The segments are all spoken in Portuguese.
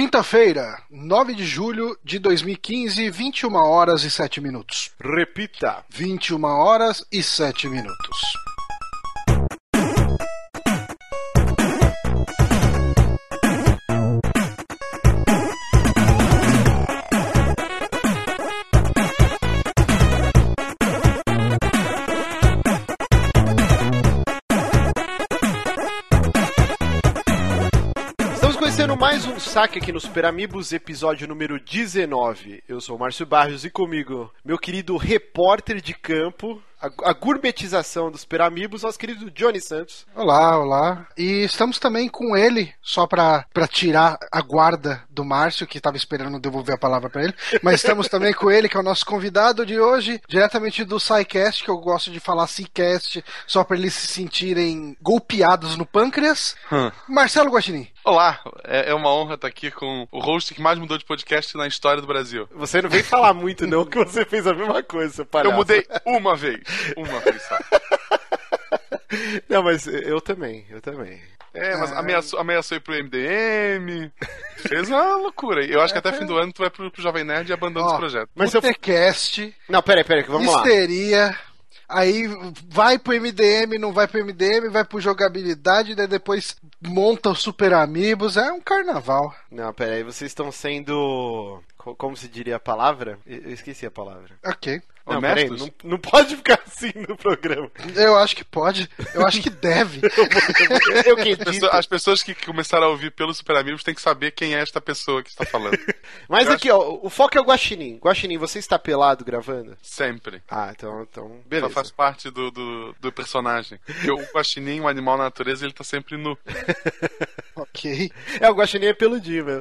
Quinta-feira, 9 de julho de 2015, 21 horas e 7 minutos. Repita. 21 horas e 7 minutos. Saque aqui no Super Amigos, episódio número 19. Eu sou o Márcio Barros e comigo, meu querido repórter de campo, a, a gourmetização dos Super Amigos, nosso querido Johnny Santos. Olá, olá. E estamos também com ele, só pra, pra tirar a guarda do Márcio, que estava esperando devolver a palavra pra ele. Mas estamos também com ele, que é o nosso convidado de hoje, diretamente do SciCast, que eu gosto de falar SciCast, só pra eles se sentirem golpeados no pâncreas. Hum. Marcelo Guaxinim. Olá, é, é uma honra estar aqui com o host que mais mudou de podcast na história do Brasil. Você não vem falar muito não, que você fez a mesma coisa, seu palhaço. Eu mudei uma vez, uma vez só. Não, mas eu também, eu também. É, mas ameaçou, ameaçou ir pro MDM, fez uma loucura. Eu acho que até fim do ano tu vai pro, pro Jovem Nerd e abandona Ó, esse projeto. Mas se eu... Não, peraí, peraí, que vamos lá. histeria. Aí vai pro MDM, não vai pro MDM, vai pro jogabilidade, daí depois monta os Super Amigos. É um carnaval. Não, peraí, vocês estão sendo... co- Como se diria a palavra? Eu esqueci a palavra. Ok. Não, peraí, não, não pode ficar assim no programa. Eu acho que pode. Eu acho que deve. Eu que As pessoas- As pessoas que começaram a ouvir pelos Super Amigos têm que saber quem é esta pessoa que está falando. Mas Eu aqui, ó, o foco é o Guaxinim. Guaxinim, você está pelado gravando? Sempre. Ah, então, então Só beleza. faz parte do, do, do personagem. Porque o guaxinim, um animal na natureza, ele tá sempre nu. ok. É, o Guaxinim é peludinho mesmo.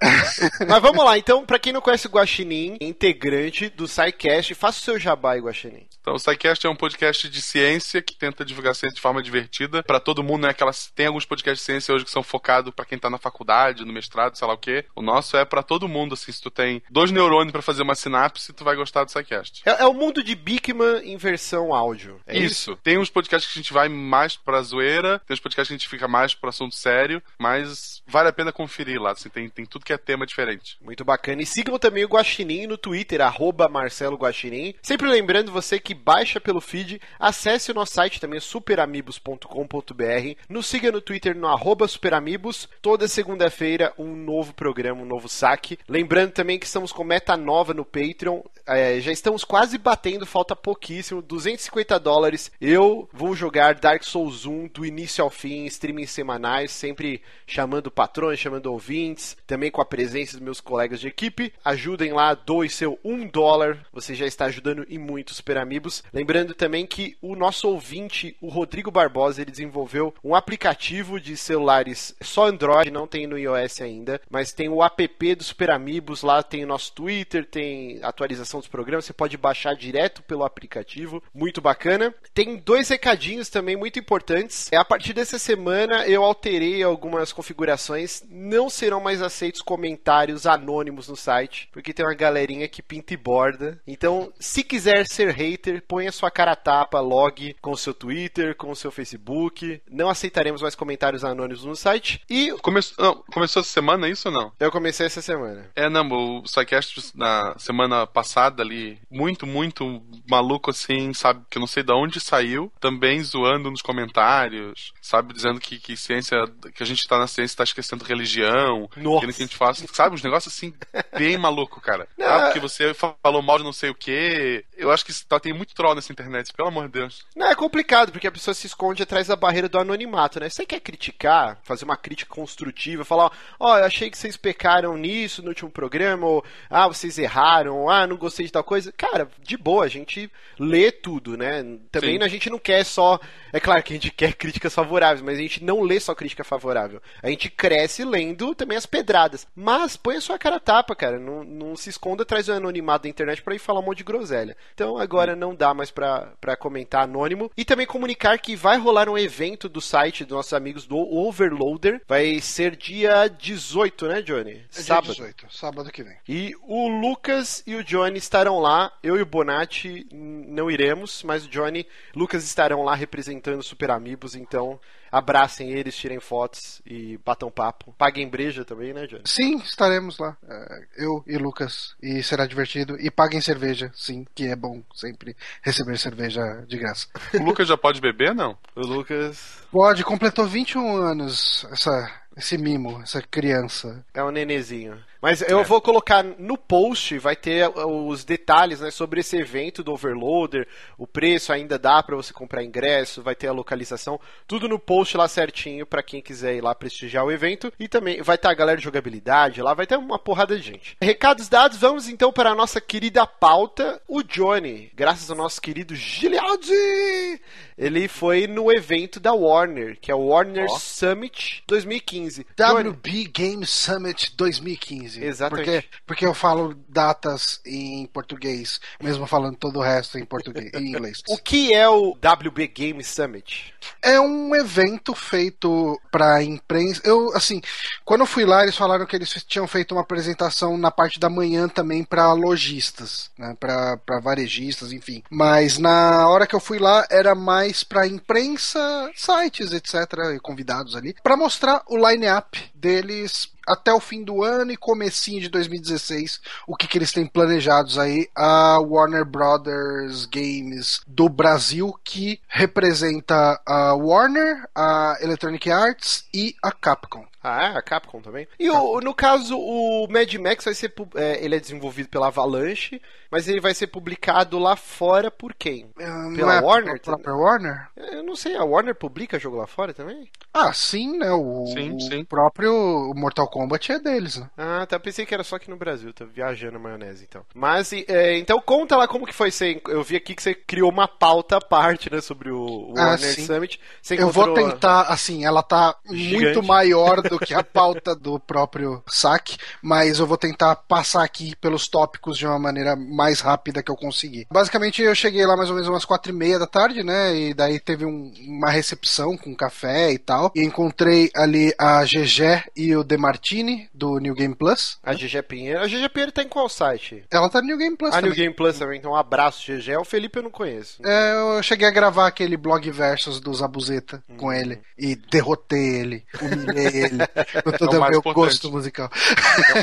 Mas vamos lá, então, pra quem não conhece o Guaxinim, integrante do SciCast, faça o seu jabá Guaxinim. Então, o SciCast é um podcast de ciência que tenta divulgar ciência de forma divertida para todo mundo, né? Aquelas, tem alguns podcasts de ciência hoje que são focados para quem tá na faculdade, no mestrado, sei lá o quê. O nosso é para todo mundo, assim. Se tu tem dois neurônios para fazer uma sinapse, tu vai gostar do SciCast. É, é o mundo de Bigman em versão áudio. É isso? isso. Tem uns podcasts que a gente vai mais pra zoeira, tem uns podcasts que a gente fica mais pro assunto sério, mas vale a pena conferir lá, assim, tem, tem tudo que é tema diferente. Muito bacana. E sigam também o Guaxinim no Twitter, arroba Marcelo Guaxinim. Sempre lembrando você que baixa pelo feed, acesse o nosso site também, superamigos.com.br. Nos siga no Twitter no arroba superamigos. Toda segunda-feira, um novo programa, um novo saque. Lembrando também que estamos com meta nova no Patreon. É, já estamos quase batendo, falta pouquíssimo, 250 dólares. Eu vou jogar Dark Souls 1 do início ao fim, streamings semanais, sempre chamando patrões, chamando ouvintes, também com a presença dos meus colegas de equipe. Ajudem lá, doe seu 1 dólar, você já está ajudando e muito Super Amigos. Lembrando também que o nosso ouvinte, o Rodrigo Barbosa, ele desenvolveu um aplicativo de celulares só Android, não tem no iOS ainda, mas tem o app do Super Amigos, lá tem o nosso Twitter, tem atualização dos programas, você pode baixar direto pelo aplicativo, muito bacana. Tem dois recadinhos também muito importantes. A partir dessa semana eu alterei algumas configurações, não serão mais aceitos comentários anônimos no site, porque tem uma galerinha que pinta e borda. Então, se quiser ser hater, ponha sua cara a tapa, log com o seu Twitter, com o seu Facebook. Não aceitaremos mais comentários anônimos no site. E Começou, não, começou essa semana isso ou não? eu comecei essa semana. É, não, o SciCast na semana passada ali, muito, muito maluco assim, sabe, que eu não sei de onde saiu, também zoando nos comentários, sabe, dizendo que, que ciência, que a gente tá na ciência tá esquecendo religião, Nossa. que a gente faça, sabe, uns negócios assim, bem maluco, cara. Não. Ah, porque você falou mal de não sei o que, eu acho que tá, tem muito troll nessa internet, pelo amor de Deus. Não, é complicado, porque a pessoa se esconde atrás da barreira do anonimato, né? Você quer criticar, fazer uma crítica construtiva, falar, ó, eu achei que vocês pecaram nisso no último programa, ou, ah, vocês erraram, ou, ah, não gostei de tal coisa. Cara, de boa, a gente lê tudo, né? Também Sim. a gente não quer só. É claro que a gente quer críticas favoráveis, mas a gente não lê só crítica favorável. A gente cresce lendo também as pedradas. Mas põe a sua cara a tapa, cara. Não, não se esconda atrás do anonimato da internet pra ir falar um monte de groselha. Então agora não dá mais pra, pra comentar anônimo. E também comunicar que vai rolar um evento do site dos nossos amigos do Overloader. Vai ser dia 18, né, Johnny? É dia Sábado. 18, sábado que vem. E o Lucas e o Johnny estarão lá. Eu e o Bonatti não iremos, mas o Johnny e Lucas estarão lá representando Super Amigos, então abracem eles, tirem fotos e batam papo. Paguem breja também, né, Johnny? Sim, estaremos lá. É, eu e Lucas. E será divertido. E paguem cerveja, sim, que é bom sempre receber cerveja de graça. O Lucas já pode beber, não? O Lucas. Pode, completou 21 anos essa, esse mimo, essa criança. É um nenezinho. Mas eu é. vou colocar no post, vai ter os detalhes né, sobre esse evento do Overloader, o preço ainda dá para você comprar ingresso, vai ter a localização, tudo no post lá certinho para quem quiser ir lá prestigiar o evento. E também vai estar a galera de jogabilidade lá, vai ter uma porrada de gente. Recados dados, vamos então para a nossa querida pauta, o Johnny, graças ao nosso querido Gilialdi, ele foi no evento da Warner, que é o Warner oh. Summit 2015. WB Game Summit 2015. 15. Exatamente. Porque, porque eu falo datas em português, mesmo falando todo o resto em português, em inglês. O que é o WB Game Summit? É um evento feito para imprensa. Eu, assim, quando eu fui lá, eles falaram que eles tinham feito uma apresentação na parte da manhã também para lojistas, né, para varejistas, enfim. Mas na hora que eu fui lá, era mais para imprensa, sites, etc, e convidados ali, para mostrar o line-up deles até o fim do ano e comecinho de 2016, o que, que eles têm planejados aí, a Warner Brothers Games do Brasil, que representa a Warner, a Electronic Arts e a Capcom. Ah, é? A Capcom também. E o, no caso, o Mad Max vai ser. É, ele é desenvolvido pela Avalanche, mas ele vai ser publicado lá fora por quem? Uh, pela é Warner? Pela própria Warner? Eu não sei, a Warner publica jogo lá fora também? Ah, sim, né? O, sim, sim. próprio Mortal Kombat é deles, né? Ah, tá. Pensei que era só aqui no Brasil. Tô viajando a maionese, então. Mas, é, então conta lá como que foi. Você, eu vi aqui que você criou uma pauta à parte, né? Sobre o, o ah, Warner sim. Summit. Você eu vou tentar, assim, ela tá Gigante. muito maior do que a pauta do próprio saque, mas eu vou tentar passar aqui pelos tópicos de uma maneira mais rápida que eu conseguir. Basicamente, eu cheguei lá mais ou menos umas quatro e meia da tarde, né? E daí teve um, uma recepção com café e tal. E encontrei ali a GG e o Demartini do New Game Plus. A GG Pinheiro. A GG Pinheiro tá em qual site? Ela tá no New Game Plus. A também. New Game Plus também. Então, um abraço, GG. O Felipe eu não conheço. É, eu cheguei a gravar aquele blog versus do Zabuzeta hum. com ele e derrotei ele, humilhei ele. com todo é o meu gosto musical.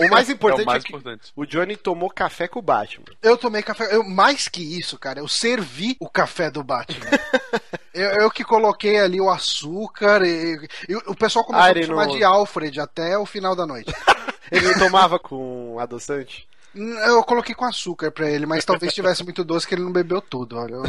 o mais importante é, o, mais é importante. o Johnny tomou café com o Batman. Eu tomei café. Eu, mais que isso, cara, eu servi o café do Batman. eu, eu, que coloquei ali o açúcar e, e o pessoal começou ah, a chamar de Alfred até o final da noite. ele não tomava com adoçante? Eu coloquei com açúcar pra ele, mas talvez tivesse muito doce que ele não bebeu tudo. Olha, eu...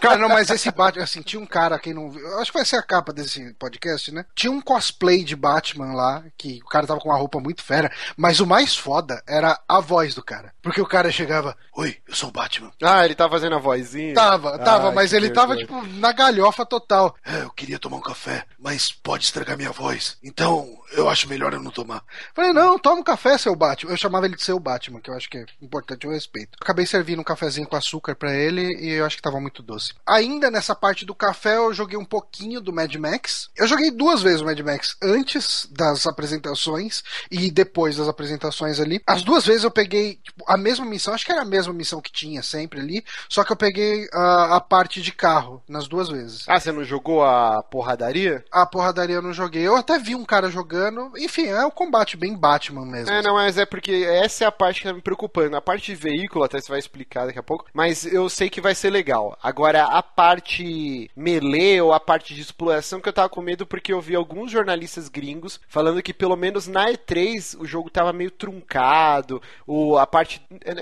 Cara, não, mas esse Batman, assim, tinha um cara, quem não viu, acho que vai ser a capa desse podcast, né? Tinha um cosplay de Batman lá, que o cara tava com uma roupa muito fera, mas o mais foda era a voz do cara. Porque o cara chegava, oi, eu sou o Batman. Ah, ele tava fazendo a vozinha? Tava, tava, ah, mas ele tava, tipo, na galhofa total. É, eu queria tomar um café, mas pode estragar minha voz. Então, eu acho melhor eu não tomar. Falei, não, toma um café, seu Batman. Eu chamava ele de seu Batman, que eu acho que é importante o respeito. Acabei servindo um cafezinho com açúcar para ele e eu acho que tava muito doce. Ainda nessa parte do café, eu joguei um pouquinho do Mad Max. Eu joguei duas vezes o Mad Max, antes das apresentações e depois das apresentações ali. As duas vezes eu peguei tipo, a mesma missão, acho que era a mesma missão que tinha sempre ali, só que eu peguei a, a parte de carro nas duas vezes. Ah, você não jogou a porradaria? A porradaria eu não joguei. Eu até vi um cara jogando. Enfim, é o combate bem Batman mesmo. É, não, mas é porque essa é a parte que tá me preocupando. A parte de veículo, até você vai explicar daqui a pouco, mas eu sei que vai ser legal. Agora, a parte melee ou a parte de exploração que eu tava com medo porque eu vi alguns jornalistas gringos falando que pelo menos na E3 o jogo tava meio truncado, o, a parte.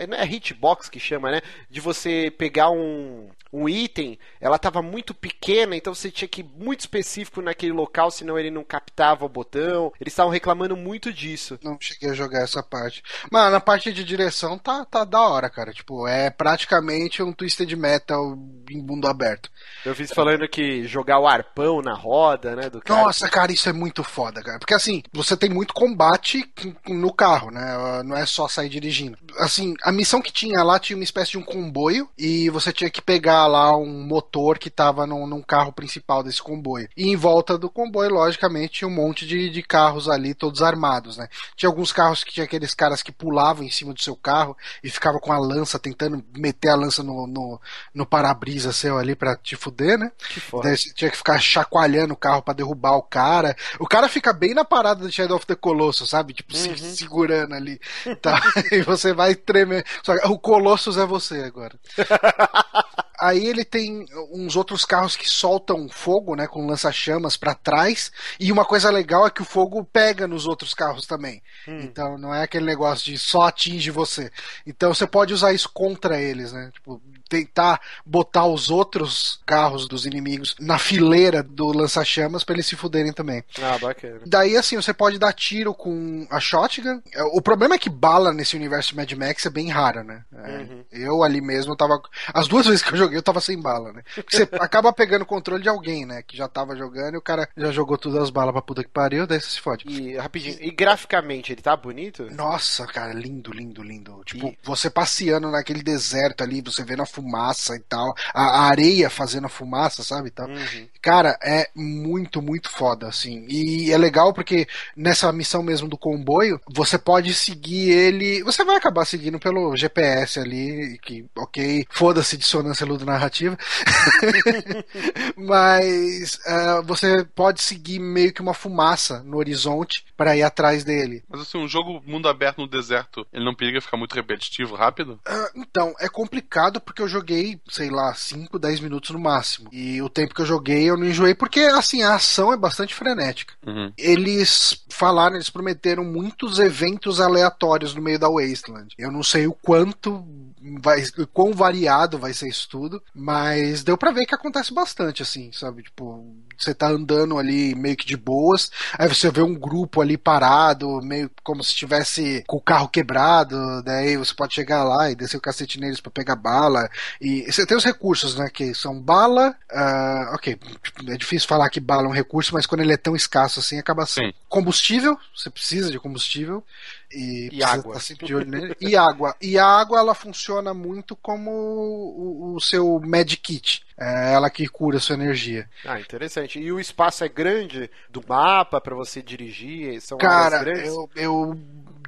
Não é hitbox que chama, né? De você pegar um, um item, ela estava muito pequena, então você tinha que ir muito específico naquele local, senão ele não captava o botão. Eles estavam reclamando muito disso. Não cheguei a jogar essa parte. Mano, a parte de direção tá, tá da hora, cara. Tipo, é praticamente um Twisted Metal em mundo aberto. Eu fiz falando que jogar o arpão na roda, né, do cara. Nossa, cara, isso é muito foda, cara. Porque assim, você tem muito combate no carro, né? Não é só sair dirigindo. Assim, a missão que tinha lá tinha uma espécie de um comboio e você tinha que pegar lá um motor que estava num, num, carro principal desse comboio. E em volta do comboio, logicamente, um monte de, de carros ali, todos armados, né? Tinha alguns carros que tinha aqueles caras que pulavam em cima do seu carro e ficavam com a lança, tentando meter a lança no, no, no para-brisa seu ali pra te fuder, né? Que foda. Daí você tinha que ficar chacoalhando o carro pra derrubar o cara. O cara fica bem na parada do Shadow of the Colossus, sabe? Tipo, se segurando ali. Tá? e você vai tremer. Só que o Colossus é você agora. Aí ele tem uns outros carros que soltam fogo, né, com lança-chamas pra trás. E uma coisa legal é que o fogo pega nos outros carros também. Então não é aquele negócio de só atinge você. Então você pode usar isso contra eles, né? Tipo, tentar botar os outros carros dos inimigos na fileira do lança-chamas pra eles se fuderem também. Ah, bacana. Daí, assim, você pode dar tiro com a shotgun. É, O problema é que bala nesse universo Mad Max é bem rara, né? É, Uhum. Eu ali mesmo tava. As duas vezes que eu joguei, eu tava sem bala, né? Porque você acaba pegando o controle de alguém, né? Que já tava jogando e o cara já jogou todas as balas pra puta que pariu, daí você se fode. E rapidinho, e graficamente ele tá bonito? Nossa, cara, lindo, lindo, lindo. Tipo, E- você passeando naquele deserto ali, você vendo a fumaça e tal, a, a areia fazendo a fumaça, sabe? Tal. Uhum. Cara, é muito, muito foda, assim. E é legal porque nessa missão mesmo do comboio, você pode seguir ele. Você vai acabar seguindo pelo GPS ali, que, ok, foda-se dissonância ludonarrativa. Mas ah, você pode seguir meio que uma fumaça no horizonte para ir atrás dele. Mas assim, um jogo mundo aberto no deserto, ele não periga ficar muito repetitivo, rápido? Ah, então, é complicado porque eu joguei, sei lá, 5, 10 minutos no máximo. E o tempo que eu joguei eu não enjoei porque, assim, a ação é bastante frenética. Uhum. Eles falaram, eles prometeram muitos eventos aleatórios no meio da Wasteland. Eu não sei o quanto vai, quão variado vai ser isso tudo, mas deu pra ver que acontece bastante, assim, sabe? Tipo, você tá andando ali meio que de boas, aí você vê um grupo ali parado, meio como se estivesse com o carro quebrado, daí você pode chegar lá e descer o cacete neles pra pegar bala. E você tem os recursos, né? Que são bala. ah, ok, é difícil falar que bala é um recurso, mas quando ele é tão escasso assim, acaba sendo. Sim. Combustível, você precisa de combustível. E, E água. estar sempre de olho nele. E água. E a água, ela funciona muito como o, o seu medkit. É ela que cura a sua energia. Ah, interessante. E o espaço é grande do mapa pra você dirigir? São Cara, eu, eu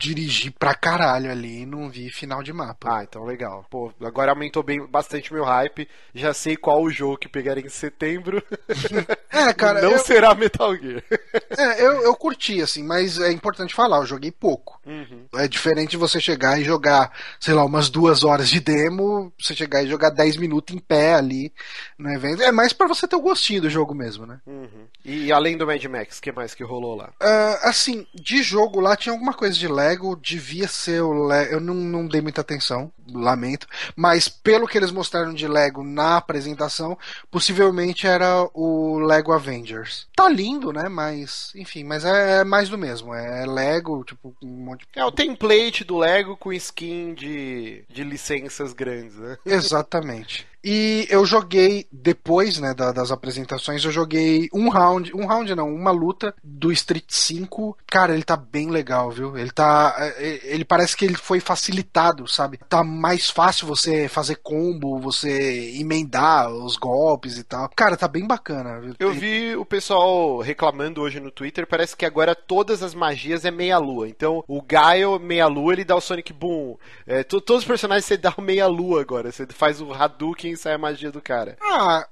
dirigi pra caralho ali e não vi final de mapa. Ah, então legal. Pô, agora aumentou bem, bastante meu hype. Já sei qual o jogo que pegar em setembro. É, cara, Não eu, será Metal Gear. é, eu, eu curti, assim, mas é importante falar, eu joguei pouco. Uhum. É diferente de você chegar e jogar, sei lá, umas duas horas de demo, você chegar e jogar 10 minutos em pé ali no evento. É mais pra você ter o gostinho do jogo mesmo, né? Uhum. E além do Mad Max, o que mais que rolou lá? Ah, assim, de jogo lá tinha alguma coisa de Lego, devia ser o Lego. Eu não, não dei muita atenção, lamento. Mas pelo que eles mostraram de Lego na apresentação, possivelmente era o Lego Avengers. Tá lindo, né? Mas, enfim, mas é, é mais do mesmo. É Lego, tipo, um monte de. É o template do Lego com skin de, de licenças grandes, né? Exatamente. E eu joguei depois, né, da- das apresentações, eu joguei um round, um round não, uma luta do Street 5. Cara, ele tá bem legal, viu? Ele tá, é, ele parece que ele foi facilitado, sabe? Tá mais fácil você fazer combo, você emendar os golpes e tal. Cara, tá bem bacana. viu? Eu vi o pessoal reclamando hoje no Twitter, parece que agora todas as magias é meia-lua. Então, o Gaio meia-lua, ele dá o Sonic Boom. É, to- todos os personagens você dá o meia-lua agora. Você faz o Hadouken e sai a magia do cara. Ah,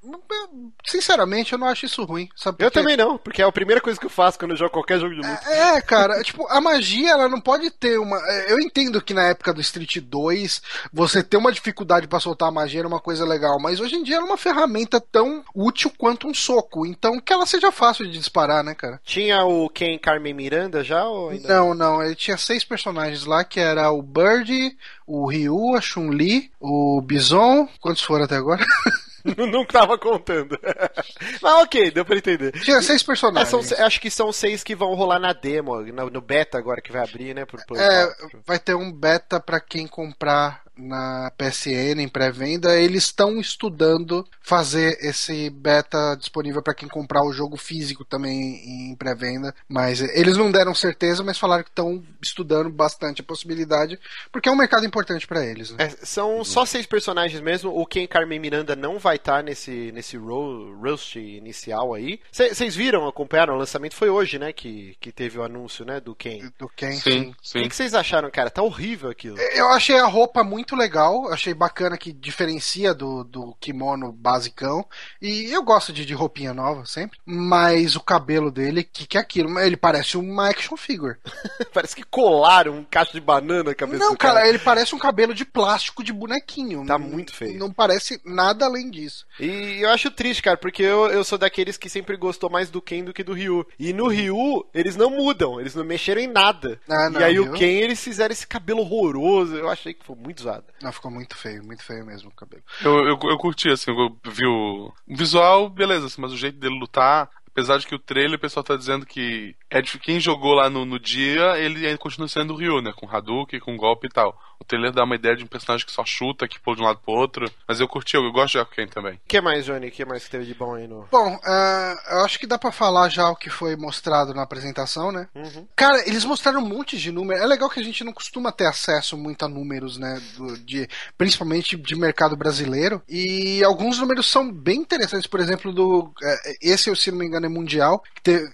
sinceramente, eu não acho isso ruim, sabe? Eu também não, porque é a primeira coisa que eu faço quando eu jogo qualquer jogo de luta. É, cara, tipo, a magia, ela não pode ter uma. Eu entendo que na época do Street 2, você ter uma dificuldade pra soltar a magia era uma coisa legal, mas hoje em dia ela é uma ferramenta tão útil quanto um soco. Então que ela seja fácil de disparar, né, cara? Tinha o Ken Carmen Miranda já ou ainda? Não, não, ele tinha seis personagens lá, que era o Bird, o Ryu, a Chun-Li, o Bison. Quantos foram até agora? não tava contando. Mas ok, deu pra entender. tinha seis É, personagens. são, acho que são seis que vão rolar na demo, no, no beta agora que vai abrir, né? É, 4. vai ter um beta pra quem comprar na PSN em pré-venda, eles estão estudando fazer esse beta disponível para quem comprar o jogo físico também em pré-venda, mas eles não deram certeza, mas falaram que estão estudando bastante a possibilidade, porque é um mercado importante para eles. Né? É, são só seis personagens mesmo. O Ken Carmen Miranda não vai estar tá nesse, nesse ro roast inicial aí. Vocês viram, acompanharam? O lançamento foi hoje, né? Que, que teve o anúncio, né? Do Ken. Do Ken, sim. sim. O que vocês acharam, cara? Tá horrível aquilo. Eu achei a roupa muito legal. Achei bacana que diferencia do, do kimono basicão. E eu gosto de, de roupinha nova sempre. Mas o cabelo dele, que que é aquilo? Ele parece uma action figure. parece que colaram um cacho de banana na cabeça Não, cara. cara, ele parece um cabelo de plástico de bonequinho. Tá não, muito feio. Não parece nada além disso. E eu acho triste, cara, porque eu, eu sou daqueles que sempre gostou mais do Ken do que do Ryu. E no Ryu, eles não mudam, eles não mexeram em nada. Ah, não, e aí Ryu? o Ken, eles fizeram esse cabelo horroroso. Eu achei que foi muito usado. Não, ficou muito feio, muito feio mesmo o cabelo. Eu, eu, eu curti, assim, eu vi o o visual, beleza, assim, mas o jeito dele lutar, apesar de que o trailer o pessoal tá dizendo que é de quem jogou lá no, no dia, ele ainda continua sendo o Ryu, né? Com Hadouken, com golpe e tal. O trailer dá uma ideia de um personagem que só chuta, que pula de um lado pro outro. Mas eu curti, eu, eu gosto de Jakuken também. O que mais, Johnny? O que mais que teve de bom aí no. Bom, uh, eu acho que dá pra falar já o que foi mostrado na apresentação, né? Uhum. Cara, eles mostraram um monte de números. É legal que a gente não costuma ter acesso muito a números, né? Do, de, principalmente de mercado brasileiro. E alguns números são bem interessantes. Por exemplo, do. eh, Esse, se não me engano, é mundial. Que teve,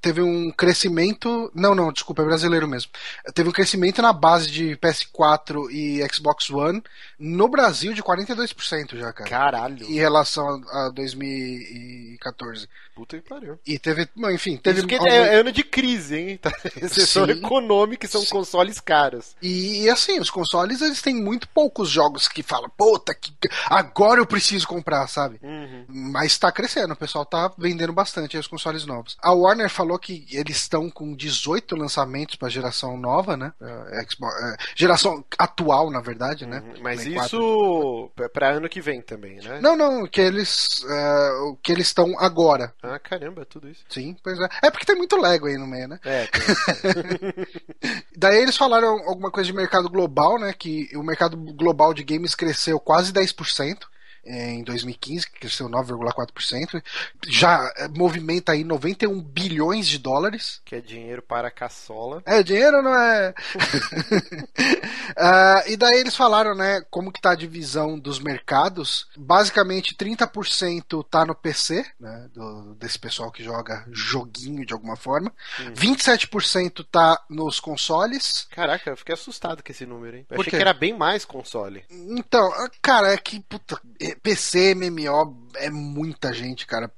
teve um crescimento. Não, não, desculpa, é brasileiro mesmo. Teve um crescimento na base de PS4 e Xbox One no Brasil de 42% já, cara. Caralho. Em relação a a 2014. Puta que pariu. E teve, bom, enfim, teve Isso que algum- é, é ano de crise, hein? Tá? Recessão Sim. econômica e são consoles caros. E, e, assim, os consoles eles têm muito poucos jogos que falam, puta, que agora eu preciso comprar, sabe? Uhum. Mas tá crescendo, o pessoal tá vendendo bastante aí os consoles novos. A Warner falou que eles estão com 18 lançamentos pra geração nova, né? É, Xbox- é, geração atual, na verdade, né? Uhum. Mas Play 4. isso pra- pra ano que vem também, né? Não, não, que eles. é, o que eles estão agora. Ah, caramba, tudo isso. Sim, pois é. É porque tem muito Lego aí no meio, né? É, Daí eles falaram alguma coisa de mercado global, né? Que o mercado global de games cresceu quase 10% em 2015, que cresceu 9,4%. Já eh, movimenta aí 91 bilhões de dólares. que é dinheiro para a caçola. É, dinheiro não é. Ah, e daí eles falaram, né, como que tá a divisão dos mercados. Basicamente, 30% tá no PC, né, do- desse pessoal que joga joguinho de alguma forma. 27% tá nos consoles. Caraca, eu fiquei assustado com esse número, hein? Eu achei que era bem mais console. Então, ah, cara, é que, puta, é, PC, MMO, é muita gente, cara.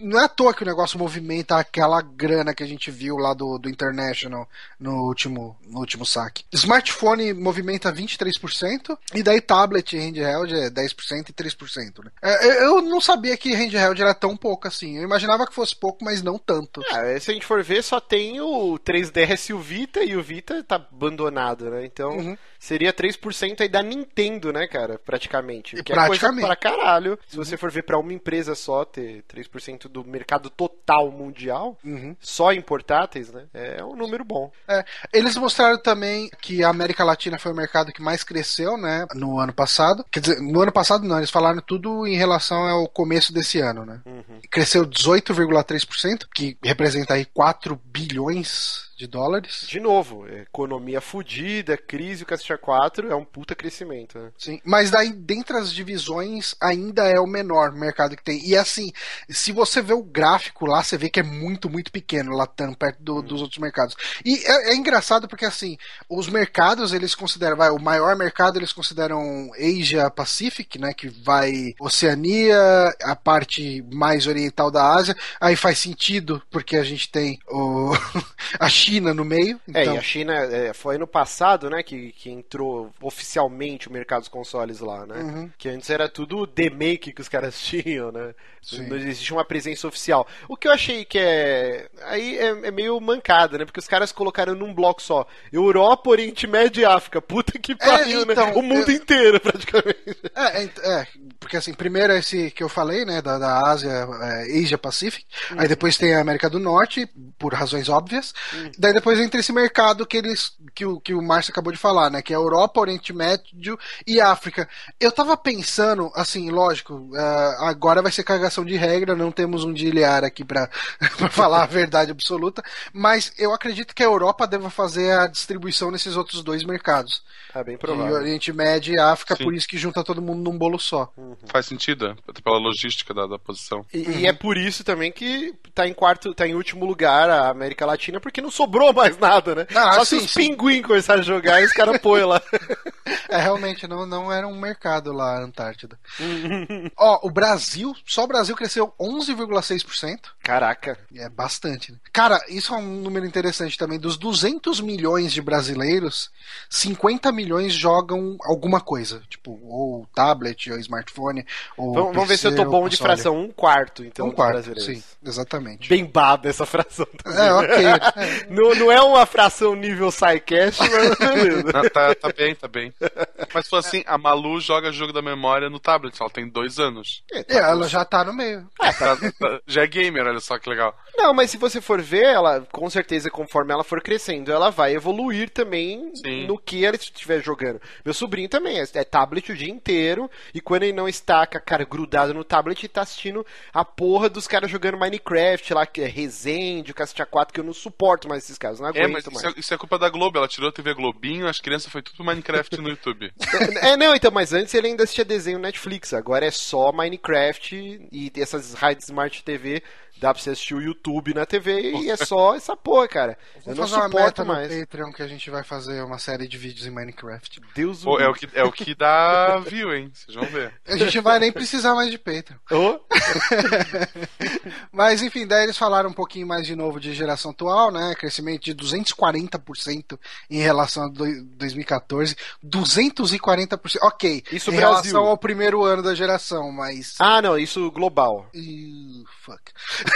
Não é à toa que o negócio movimenta aquela grana que a gente viu lá do, do International no último, no último saque. Smartphone movimenta 23%, e daí tablet e handheld é 10% e 3%, né? É, eu não sabia que handheld era tão pouco assim. Eu imaginava que fosse pouco, mas não tanto. Ah, se a gente for ver, só tem o 3DS e o Vita, e o Vita tá abandonado, né? Então, Uhum. seria 3% aí da Nintendo, né, cara? Praticamente. Que é coisa praticamente. pra caralho. Se você for ver pra uma empresa só ter 3% do mercado total mundial, Uhum. só em portáteis, né? É um número bom. É, eles mostraram também que a América Latina foi o mercado que mais cresceu, né, no ano passado. Quer dizer, no ano passado não, eles falaram tudo em relação ao começo desse ano, né. Uhum. Cresceu 18,3%, que representa aí 4 bilhões de dólares. De novo, economia fudida, crise, o Caixa 4 é um puta crescimento, né? Sim, mas daí, dentre as divisões, ainda é o menor mercado que tem. E assim, se você vê o gráfico lá, você vê que é muito, muito pequeno, Latam, perto do- dos outros mercados. E é, é engraçado porque, assim, os mercados, eles consideram, vai, o maior mercado eles consideram Asia Pacific, né, que vai Oceania, a parte mais oriental da Ásia, aí faz sentido, porque a gente tem o, a China no meio. É, Então, e a China é, foi ano passado, né, que, que entrou oficialmente o mercado dos consoles lá, né? Uhum. Que antes era tudo demake que os caras tinham, né? Sim. Não existia uma presença oficial. O que eu achei que é. Aí é, é meio mancada, né? Porque os caras colocaram num bloco só. Europa, Oriente Médio e África. Puta que pariu, então, né? O mundo eu- inteiro, praticamente. É, é, é, porque assim, primeiro esse que eu falei, né, da, da Ásia, é, Asia Pacific, Uhum. aí depois tem a América do Norte, por razões óbvias, Daí depois entra esse mercado que eles que o, que o Márcio acabou de falar, né? Que é Europa, Oriente Médio e África. Eu tava pensando, assim, lógico, uh, agora vai ser cagação de regra, não temos um Diliar aqui pra, pra falar a verdade absoluta, mas eu acredito que a Europa deva fazer a distribuição nesses outros dois mercados. É bem provável. Oriente Médio e África, Sim. por isso que junta todo mundo num bolo só. Faz sentido, até pela logística da, da posição. E, e é por isso também que tá em quarto, tá em último lugar a América Latina, porque não sobrou mais nada, né? Ah, Só sim, se os sim. pinguim começarem a jogar e os caras põem lá. É, realmente, não, não era um mercado lá, a Antártida. Ó, o Brasil, só o Brasil cresceu 11,6%. Caraca. É bastante, né? Cara, isso é um número interessante também. Dos 200 milhões de brasileiros, 50 milhões jogam alguma coisa. Tipo, ou tablet, ou smartphone, ou Vamos, vamos ver se eu tô bom de fração. Um quarto, então, Um quarto, brasileiros. sim, exatamente. Bem bada essa fração. É, ok. É. Não, não é uma fração nível SciCast, mas beleza. Não, tá, tá bem, tá bem. Mas se for assim, a Malu joga jogo da memória no tablet, ela tem dois anos. É, ela já tá no meio. Tá- tá- já é gamer, olha só que legal. Não, mas se você for ver, ela, com certeza, conforme ela for crescendo, ela vai evoluir também Sim. no que ela estiver jogando. Meu sobrinho também é, é tablet o dia inteiro, e quando ele não está com a cara grudado no tablet, ele tá assistindo a porra dos caras jogando Minecraft lá, que é Resende, o Cacete 4, que eu não suporto mais esses caras, não É, aguento mas mais. isso é, isso é culpa da Globo. Ela tirou a TV Globinho, as crianças foi tudo pro Minecraft no YouTube. É, não, então, mas antes ele ainda assistia desenho Netflix, agora é só Minecraft e essas rádios Smart TV, dá pra você assistir o YouTube na TV e é só essa porra, cara. Eu Vamos não fazer uma suporto meta no mais. Patreon que a gente vai fazer uma série de vídeos em Minecraft. Deus Pô, é, o que, é o que dá view, hein? Vocês vão ver. A gente vai nem precisar mais de Patreon. Ô, Mas enfim, daí eles falaram um pouquinho mais de novo de geração atual, né? Crescimento de 240% em relação a do- 2014. 240%. Ok. Isso em Brasil. relação ao primeiro ano da geração, mas. Ah, não, isso global. Ih, fuck.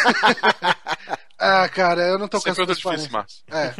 ah, cara, eu não tô com Sempre essa outra difícil, Márcio. É.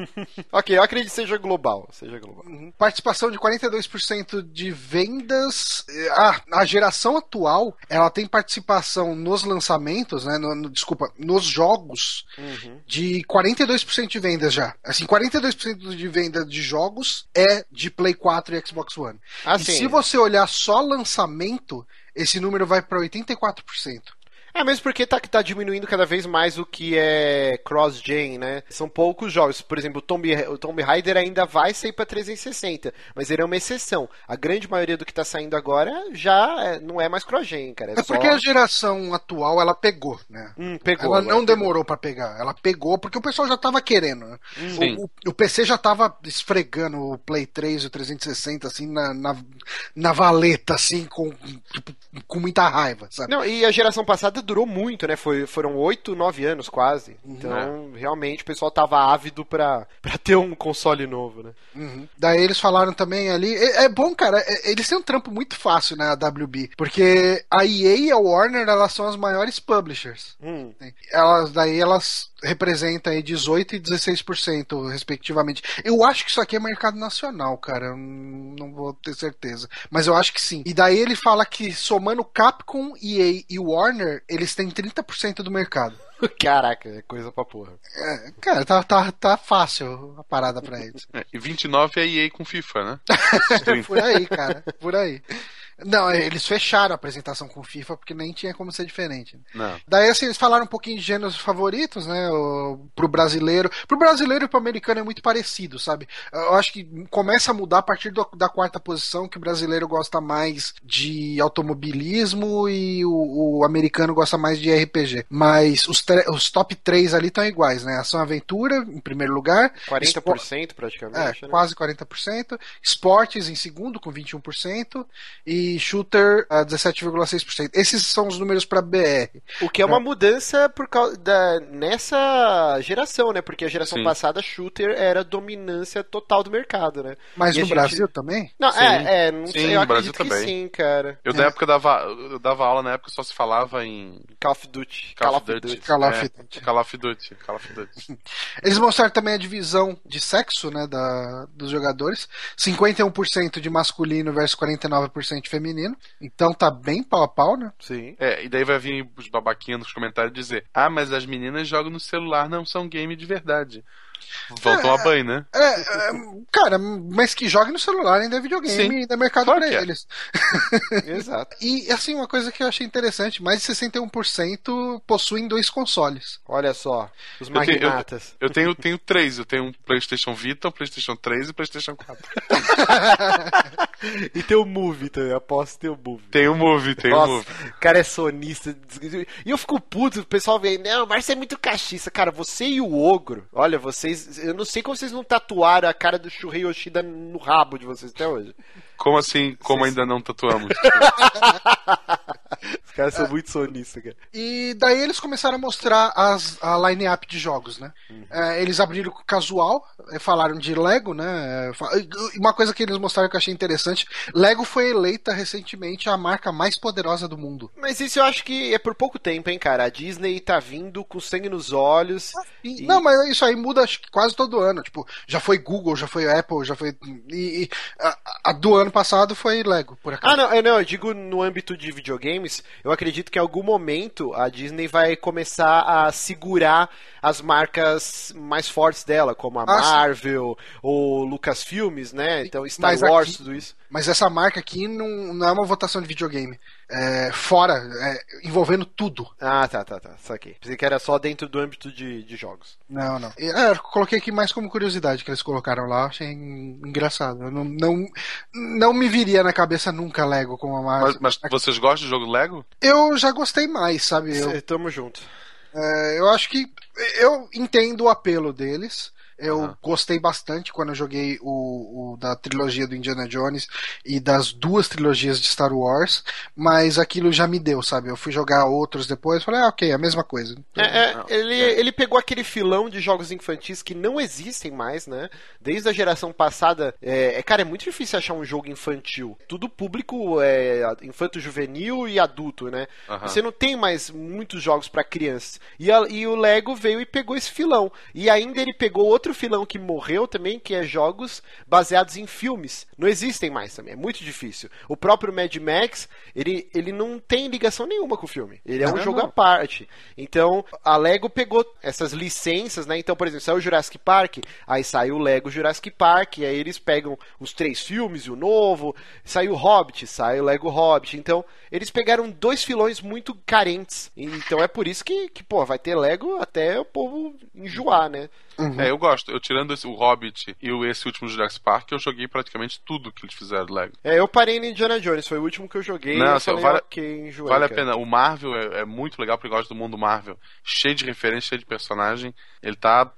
Ok, eu acredito que seja global. Seja global. Participação de 42% de vendas. Ah, a geração atual, ela tem participação nos lançamentos, né? no- no- desculpa, nos jogos Uhum. de 42% de vendas já. Assim, 42% de venda de jogos é de Play 4 e Xbox One. Ah, e sim. se você olhar só lançamento, esse número vai para 84%. É mesmo porque tá, tá diminuindo cada vez mais o que é cross-gen, né? São poucos jogos. Por exemplo, o Tomb, o Tomb Raider ainda vai sair pra 360, mas ele é uma exceção. A grande maioria do que tá saindo agora já é- não é mais cross-gen, cara. É, É só... porque a geração atual, ela pegou, né? Hum, pegou. ela agora não pegou. demorou pra pegar, ela pegou porque o pessoal já tava querendo. né? Sim. O, o- o PC já tava esfregando o Play 3 e o 360 assim na, na, na valeta, assim, com, tipo, com muita raiva, sabe? Não, e a geração passada durou muito, né? Foi, foram oito, nove anos quase. Então, realmente, o pessoal tava ávido pra, pra ter um console novo, né? Uhum. Daí eles falaram também ali. É, é bom, cara, é- eles têm um trampo muito fácil, né, a WB. Porque a EA e a Warner, elas são as maiores publishers. Hum. Elas, daí elas representam aí 18% e 16%, respectivamente. Eu acho que isso aqui é mercado nacional, cara. Não vou ter certeza. Mas eu acho que sim. E daí ele fala que somando Capcom, EA e Warner, eles têm 30% do mercado. Caraca, é coisa pra porra. É, cara, tá, tá, tá fácil a parada pra eles. É, e 29 é EA com FIFA, né? Por aí, cara. Por aí. Não, eles fecharam a apresentação com FIFA porque nem tinha como ser diferente. Não. Daí, assim, eles falaram um pouquinho de gêneros favoritos, né? o- Pro brasileiro. Pro brasileiro e pro americano é muito parecido, sabe? Eu acho que começa a mudar a partir do- da quarta posição, que o brasileiro gosta mais de automobilismo e o, o americano gosta mais de RPG. Mas os, os top 3 ali estão iguais, né? Ação Aventura, em primeiro lugar. 40% É, praticamente, né? quase 40%. Esportes em segundo, com 21%. E shooter, a 17,6%. Esses são os números para BR. O que é uma mudança por causa da, nessa geração, né? Porque a geração Sim. passada, shooter era a dominância total do mercado, né? Mas E no gente- Brasil também? Não, Sim. é, é, não Sim, sei, eu no Brasil também. sim, cara. Eu É. da época dava, eu dava aula na época só se falava em Call of Duty. Call of Duty. Call of É, Duty. Call of Duty. Call of Duty. Eles mostraram também a divisão de sexo, né, da, dos jogadores. 51% de masculino versus 49% feminino. Então tá bem pau a pau, né? Sim. É, e daí vai vir os babaquinhos nos comentários dizer: Ah, mas as meninas jogam no celular, não são game de verdade. Vão É, tomar banho, né? É, é, cara, mas que jogue no celular ainda é videogame Sim. ainda é mercado Claro pra é. eles. Exato. E assim, uma coisa que eu achei interessante, mais de 61% possuem dois consoles. Olha só, os Eu tenho- eu- magnatas. Eu tenho, tenho três. Eu tenho um PlayStation Vita, um PlayStation 3 e um PlayStation 4. E tem o Move também, aposto que tem o Move. Tem o Move, tem o Nossa, Move. o cara é sonista. E eu fico puto, o pessoal vem, não, o Márcio é muito cachista. Cara, você e o Ogro, olha, vocês. Eu não sei como vocês não tatuaram a cara do Shuhei Yoshida no rabo de vocês até hoje. Como assim, como Sim, ainda não tatuamos? Os caras são muito sonistas, cara. E daí eles começaram a mostrar as, a line-up de jogos, né? É, eles abriram com casual, é, falaram de Lego, né? É, Uma coisa que eles mostraram que eu achei interessante: Lego foi eleita recentemente a marca mais poderosa do mundo. Mas isso eu acho que é por pouco tempo, hein, cara. A Disney tá vindo com sangue nos olhos. E- E- Não, mas isso aí muda quase todo ano. Tipo, já foi Google, já foi Apple, já foi. E, e a, a do ano passado foi Lego, por acaso. Ah, não, é, não, eu digo no âmbito de videogames, eu acredito que em algum momento a Disney vai começar a segurar as marcas mais fortes dela, como a Ah, sim. Marvel ou Lucasfilmes, né? Então Star Mas Wars, aqui- tudo isso. Mas essa marca aqui não, não é uma votação de videogame. É fora, é, envolvendo tudo. Ah, tá, tá, tá. Saquei. Pensei que era só dentro do âmbito de, de jogos. Não, não. E, É, eu coloquei aqui mais como curiosidade que eles colocaram lá, achei en- engraçado. Eu não, não, não me viria na cabeça nunca Lego como uma marca. Mas, mas vocês gostam de jogo Lego? Eu já gostei mais, sabe? Eu, Cê- Tamo junto. é, eu acho que eu entendo o apelo deles. Eu Aham. gostei bastante quando eu joguei o, o da trilogia do Indiana Jones e das duas trilogias de Star Wars, mas aquilo já me deu, sabe? Eu fui jogar outros depois, falei, ah, ok, é a mesma coisa. É, é, ele, é. ele pegou aquele filão de jogos infantis que não existem mais, né? Desde a geração passada, é, é, cara, é muito difícil achar um jogo infantil. Tudo público é infanto juvenil e adulto, né? Aham. Você não tem mais muitos jogos pra crianças. E, a- e o Lego veio e pegou esse filão. E ainda ele pegou outro filão que morreu também, que é jogos baseados em filmes. Não existem mais também, é muito difícil. O próprio Mad Max, ele, ele não tem ligação nenhuma com o filme. Ele é um Não, jogo não. à parte. Então, a Lego pegou essas licenças, né? Então, por exemplo, saiu o Jurassic Park, aí saiu o Lego Jurassic Park, e aí eles pegam os três filmes e o novo, saiu o Hobbit, sai o Lego Hobbit. Então, eles pegaram dois filões muito carentes. Então é por isso que, que pô, vai ter Lego até o povo enjoar, né? É, eu gosto. Eu tirando esse- o Hobbit e o, esse último Jurassic Park, eu joguei praticamente tudo que eles fizeram do Lego. É, eu parei no Indiana Jones, foi o último que eu joguei. Não, eu assim, falei, vale- ok, enjoei, Vale a cara. pena. O Marvel é, é muito legal porque eu gosto do mundo Marvel. Cheio de referência, cheio de personagem. Ele tá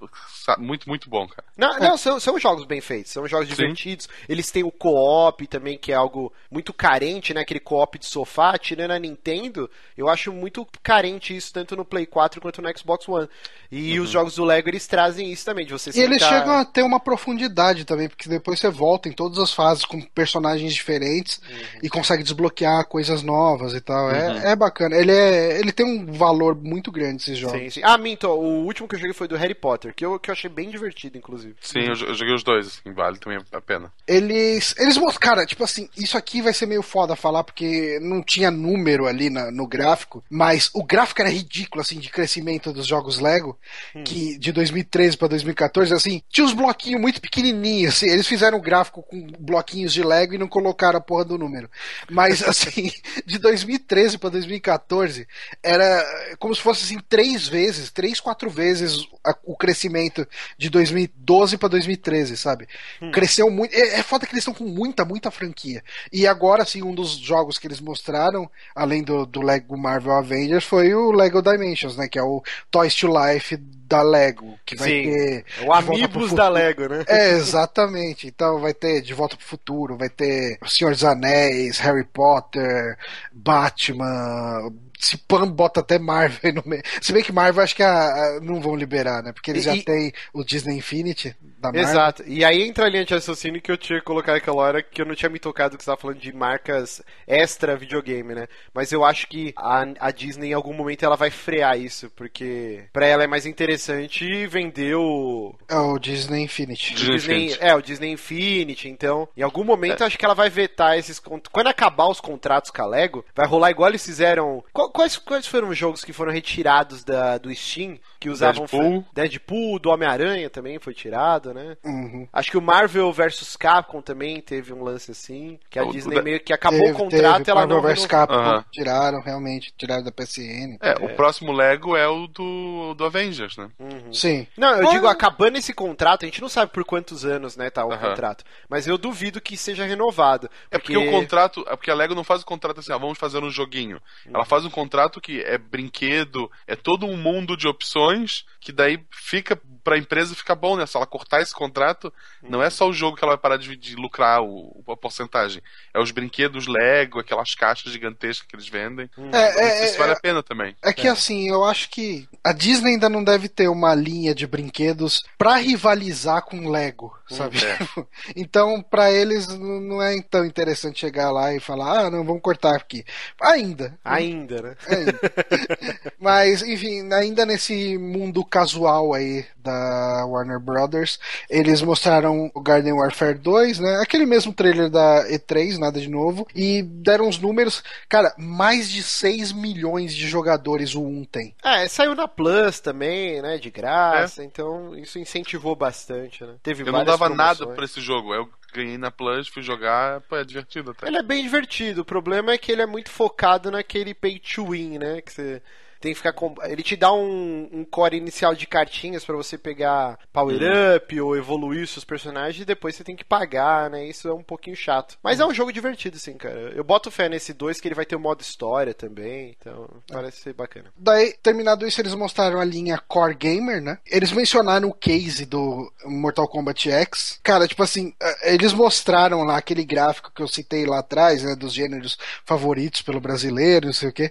muito, muito bom, cara. Não, não são, são jogos bem feitos, são jogos Sim. divertidos. Eles têm o co-op também, que é algo muito carente, né? Aquele co-op de sofá, tirando a Nintendo, eu acho muito carente isso, tanto no Play 4 quanto no Xbox One. E os jogos do Lego, eles trazem isso também, de você E eles sentar- chegam a ter uma profundidade também, porque depois você volta em todas as fases com personagens diferentes e consegue desbloquear coisas novas e tal. É, é bacana. Ele, é, ele tem um valor muito grande, esses jogos. Sim, sim. Ah, minto, o último que eu joguei foi do Harry Potter, que eu, que eu achei bem divertido, inclusive. Sim, eu, eu joguei os dois, assim, vale também a pena. Eles. Eles mostram. Cara, tipo assim, isso aqui vai ser meio foda falar, porque não tinha número ali na- no gráfico, mas o gráfico era ridículo, assim, de crescimento dos jogos Lego, que de 2013 pra 2014, assim, tinha uns bloquinhos muito pequenininhos, assim, eles fizeram o gráfico com bloquinhos de Lego e não colocaram a porra do número. Mas, assim, de 2013 pra 2014, era como se fosse, assim, três vezes, três, quatro vezes a- o crescimento de 2012 pra 2013, sabe? Cresceu muito. É, é foda que eles estão com muita, muita franquia. E agora, assim, um dos jogos que eles mostraram, além do, do Lego Marvel Avengers, foi o Lego Dimensions, né? Que é o Toys to Life da Lego. Que vai Sim. ter. O Volta pro Amigos da Lego, né? É, exatamente. Então vai ter De Volta pro Futuro, vai ter O Senhor dos Anéis, Harry Potter, Batman, se Pan bota até Marvel no meio. Se bem que Marvel acho que a, a, não vão liberar, né? Porque eles E- já têm o Disney Infinity da Marvel. Exato. E aí entra a linha de raciocínio que eu tinha colocado aquela hora que eu não tinha me tocado que você estava falando de marcas extra videogame, né? Mas eu acho que a, a Disney em algum momento ela vai frear isso, porque pra ela é mais interessante vender o, É o Disney Infinity. Disney Disney, é, o Disney Infinity, então, em algum momento eu acho que ela vai vetar esses quando acabar os contratos com a Lego, vai rolar igual eles fizeram. Qual- Quais, quais foram os jogos que foram retirados da, do Steam que usavam Deadpool. Deadpool, do Homem-Aranha também foi tirado, né? Uhum. Acho que o Marvel vs Capcom também teve um lance assim, que a O- o Disney da- meio que acabou Teve- o contrato teve ela Marvel não vs renovou. Capcom. Aham. Tiraram, realmente. Tiraram da PSN. É, o próximo Lego é o do, do Avengers, né? Uhum. Sim. Não, eu Mas- digo, acabando esse contrato, a gente não sabe por quantos anos, né, tá o contrato. Mas eu duvido que seja renovado. É porque o contrato. É porque a Lego não faz o contrato assim, ah, vamos fazer um joguinho. Ela faz um contrato que é brinquedo, é todo um mundo de opções, que daí fica. Pra empresa fica bom, né? Se ela cortar esse contrato, não é só o jogo que ela vai parar de, de lucrar o, a porcentagem. É os brinquedos Lego, aquelas caixas gigantescas que eles vendem. É, é, Isso é, vale a pena também. É que assim, eu acho que a Disney ainda não deve ter uma linha de brinquedos pra rivalizar com Lego, sabe? É. então, pra eles não é tão interessante chegar lá e falar: "Ah, não, vamos cortar aqui". Ainda. Ainda, né? ainda. Mas, enfim, ainda nesse mundo casual aí da Warner Brothers, eles mostraram o Garden Warfare 2, né? Aquele mesmo trailer da E3, nada de novo, e deram os números, cara, mais de 6 milhões de jogadores o 1 tem. É, saiu na Plus também, né? De graça, então isso incentivou bastante, né? Teve Eu não dava nada promoções. por esse jogo. Eu ganhei na Plus, fui jogar, pô, é divertido até. Ele é bem divertido. O problema é que ele é muito focado naquele pay to win, né? Que você tem que ficar com... Ele te dá um, um core inicial de cartinhas pra você pegar power up ou evoluir os seus personagens e depois você tem que pagar, né? Isso é um pouquinho chato. Mas é um jogo divertido, sim, cara. Eu boto fé nesse 2 que ele vai ter o modo história também. Então parece ser bacana. Daí, terminado isso, eles mostraram a linha Core Gamer, né? Eles mencionaram o case do Mortal Kombat X. Cara, tipo assim, eh, eles mostraram lá aquele gráfico que eu citei lá atrás, né? Dos gêneros favoritos pelo brasileiro, não sei o quê.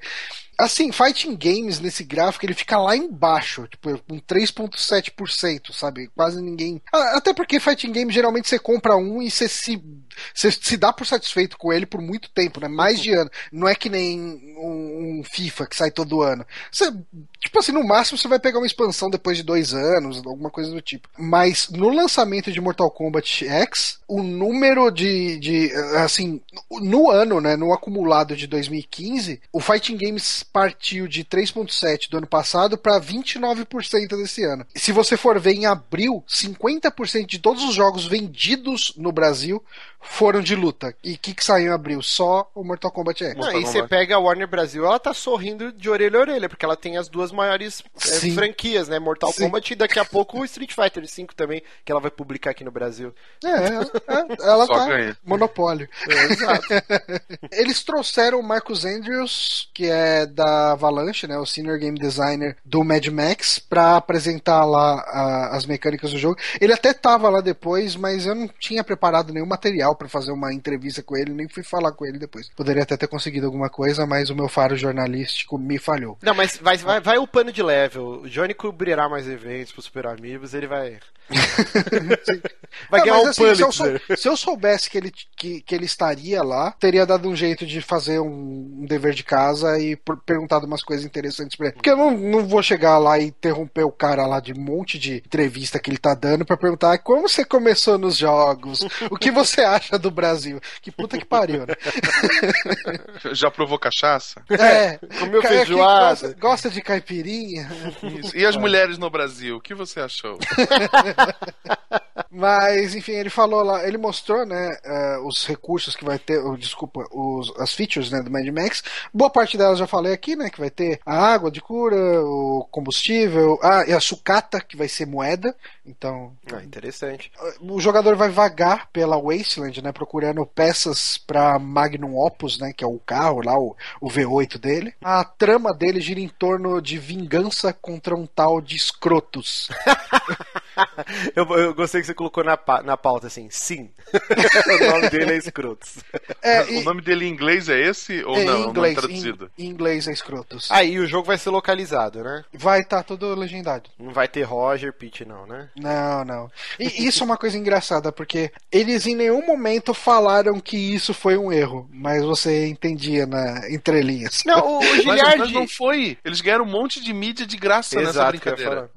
Assim, Fighting Games nesse gráfico ele fica lá embaixo, tipo, com 3,7%, sabe? Quase ninguém. Até porque Fighting Game geralmente você compra um e você se, você se dá por satisfeito com ele por muito tempo, né? Mais de ano. Não é que nem um, um FIFA que sai todo ano. Você, tipo assim, no máximo você vai pegar uma expansão depois de dois anos, alguma coisa do tipo. Mas no lançamento de Mortal Kombat X, o número de, de assim, no ano, né? No acumulado de 2015, o Fighting Games partiu de 3,7% do ano passado para 29% desse ano. Se você for ver em abril, 50% de todos os jogos vendidos no Brasil foram de luta. E o que, que saiu em abril? Só o Mortal Kombat X. Não, e você pega a Warner Brasil, ela tá sorrindo de orelha a orelha, porque ela tem as duas maiores é, franquias, né? Mortal Sim. Kombat e daqui a pouco o Street Fighter V também, que ela vai publicar aqui no Brasil. É, é, ela Só tá ganha. monopólio. exato. Eles trouxeram o Marcus Andrews, que é da Avalanche, né, o senior game designer do Mad Max, pra apresentar lá a- as mecânicas do jogo. Ele até tava lá depois, mas eu não tinha preparado nenhum material pra fazer uma entrevista com ele, nem fui falar com ele depois. Poderia até ter conseguido alguma coisa, mas o meu faro jornalístico me falhou. Não, mas vai, vai, vai o pano de level. O Johnny cobrirá mais eventos pro Super Amigos, ele vai. vai Não, ganhar mas um assim, se, eu sou- Pulitzer. se eu soubesse que ele, que, que ele estaria lá, teria dado um jeito de fazer um, um dever de casa e per- perguntado umas coisas interessantes pra ele. Porque eu não, não vou chegar lá e interromper o cara lá de um monte de entrevista que ele tá dando pra perguntar "Ah, como você começou nos jogos, o que você acha do Brasil. Que puta que pariu, né? Já provou cachaça? É. Comeu Cara, quem feijoada. Gosta, gosta de caipirinha? Isso. E as mulheres no Brasil, o que você achou? Mas, enfim, ele falou lá, ele mostrou, né, eh, os recursos que vai ter, desculpa, os, as features, né, do Mad Max. Boa parte delas já falei aqui, né, que vai ter a água de cura, o combustível, ah, e a sucata, que vai ser moeda. Então, Ah, interessante. o jogador vai vagar pela Wasteland, né, procurando peças para Magnum Opus, né, que é o carro lá, o, o V8 dele. A trama dele gira em torno de vingança contra um tal de escrotos. eu, eu, gostei que você colocou na, na pauta assim, sim. o nome dele é Escrotos. É, e... O nome dele em inglês é esse ou é, não? Em inglês, não é traduzido? Em, em inglês é Escrotos. Aí ah, o jogo vai ser localizado, né? Vai estar tá tudo legendado. Não vai ter Roger Pitt, não, né? Não, não. E isso é uma coisa engraçada, porque eles em nenhum momento falaram que isso foi um erro, mas você entendia na entrelinhas. Não, o, o Giliard... mas, mas, não foi. Eles ganharam um monte de mídia de graça Exato, nessa brincadeira.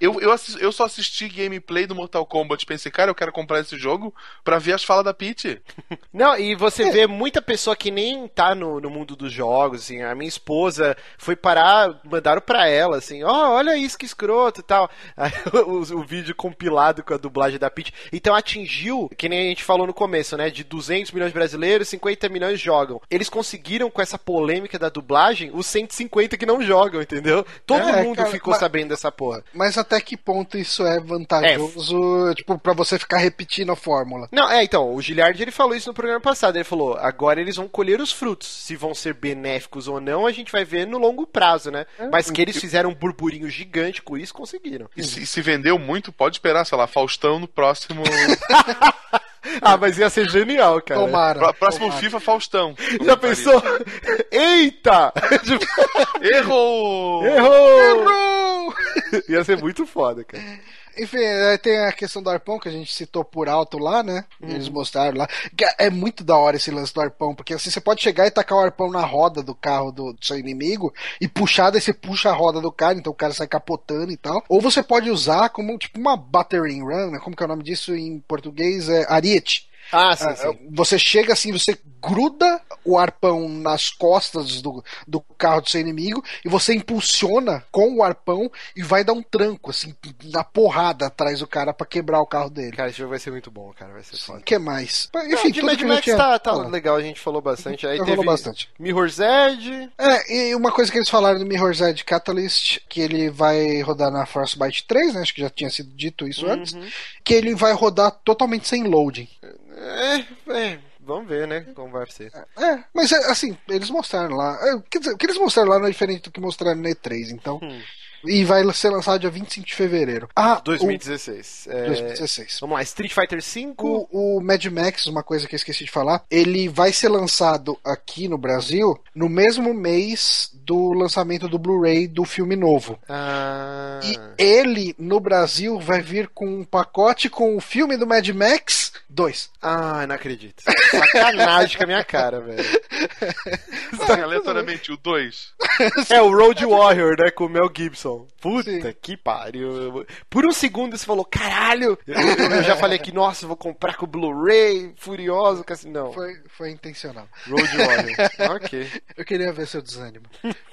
Eu, eu, assisti, eu só assisti gameplay do Mortal Kombat pensei, cara, eu quero comprar esse jogo pra ver as falas da Peach. Não, e você é. vê muita pessoa que nem tá no, no mundo dos jogos, assim, a minha esposa foi parar, mandaram pra ela, assim, ó, oh, olha isso que escroto e tal. Aí, o, o, vídeo compilado com a dublagem da Peach. Então atingiu, que nem a gente falou no começo, né, de 200 milhões de brasileiros, 50 milhões jogam. Eles conseguiram com essa polêmica da dublagem os 150 que não jogam, entendeu? Todo é, mundo cara, ficou mas, sabendo dessa porra. Mas até que ponto isso é vantajoso, é. tipo, pra você ficar repetindo a fórmula? Não, é, então, o Giliard ele falou isso no programa passado. Ele falou: agora eles vão colher os frutos. Se vão ser benéficos ou não, a gente vai ver no longo prazo, né? É. Mas que eles fizeram um burburinho gigante com isso, conseguiram. E se, se vendeu muito, pode esperar, sei lá, Faustão no próximo. Ah, mas ia ser genial, cara. Tomara. Próximo tomara. FIFA, Faustão. Já pensou? Eita! Errou! Errou! Errou! Ia ser muito foda, cara. Enfim, tem a questão do arpão que a gente citou por alto lá, né? Uhum. Eles mostraram lá. É muito da hora esse lance do arpão, porque assim você pode chegar e tacar o arpão na roda do carro do, do seu inimigo e puxar, daí você puxa a roda do cara, então o cara sai capotando e tal. Ou você pode usar como tipo uma battering run, né? Como que é o nome disso em português? É ariete. Ah, sim, ah, sim. Você chega assim, você gruda o arpão nas costas do, do carro do seu inimigo e você impulsiona com o arpão e vai dar um tranco, assim, na porrada atrás do cara para quebrar o carro dele. Cara, esse jogo vai ser muito bom, cara. Vai ser foda. O que mais? Enfim, Não, de Mad Max tinha... tá, tá legal, a gente falou bastante. Aí teve bastante. Mirror's Edge. É, e uma coisa que eles falaram do Mirror's Edge Catalyst, que ele vai rodar na Frostbite 3, né? Acho que já tinha sido dito isso uhum. antes. Que ele vai rodar totalmente sem loading. É, é, vamos ver, né? Como vai ser. É, mas é, assim, eles mostraram lá. É, quer dizer, o que eles mostraram lá não é diferente do que mostraram no E3, então. Hum. E vai ser lançado dia 25 de fevereiro. Ah, 2016. O... É... 2016. Vamos lá, Street Fighter V. O, o, Mad Max, uma coisa que eu esqueci de falar, ele vai ser lançado aqui no Brasil no mesmo mês do lançamento do Blu-ray do filme novo. Ah. E ele, no Brasil, vai vir com um pacote com o filme do Mad Max 2. Ah, não acredito. Sacanagem com a minha cara, velho. Assim, aleatoriamente, o 2. É o Road Warrior, né? Com o Mel Gibson. Puta Sim. que pariu. Por um segundo você falou, caralho! Eu, eu já falei que, nossa, vou comprar com o Blu-ray, furioso, que assim, não. Foi, foi intencional. Road Warrior. ok. Eu queria ver seu desânimo.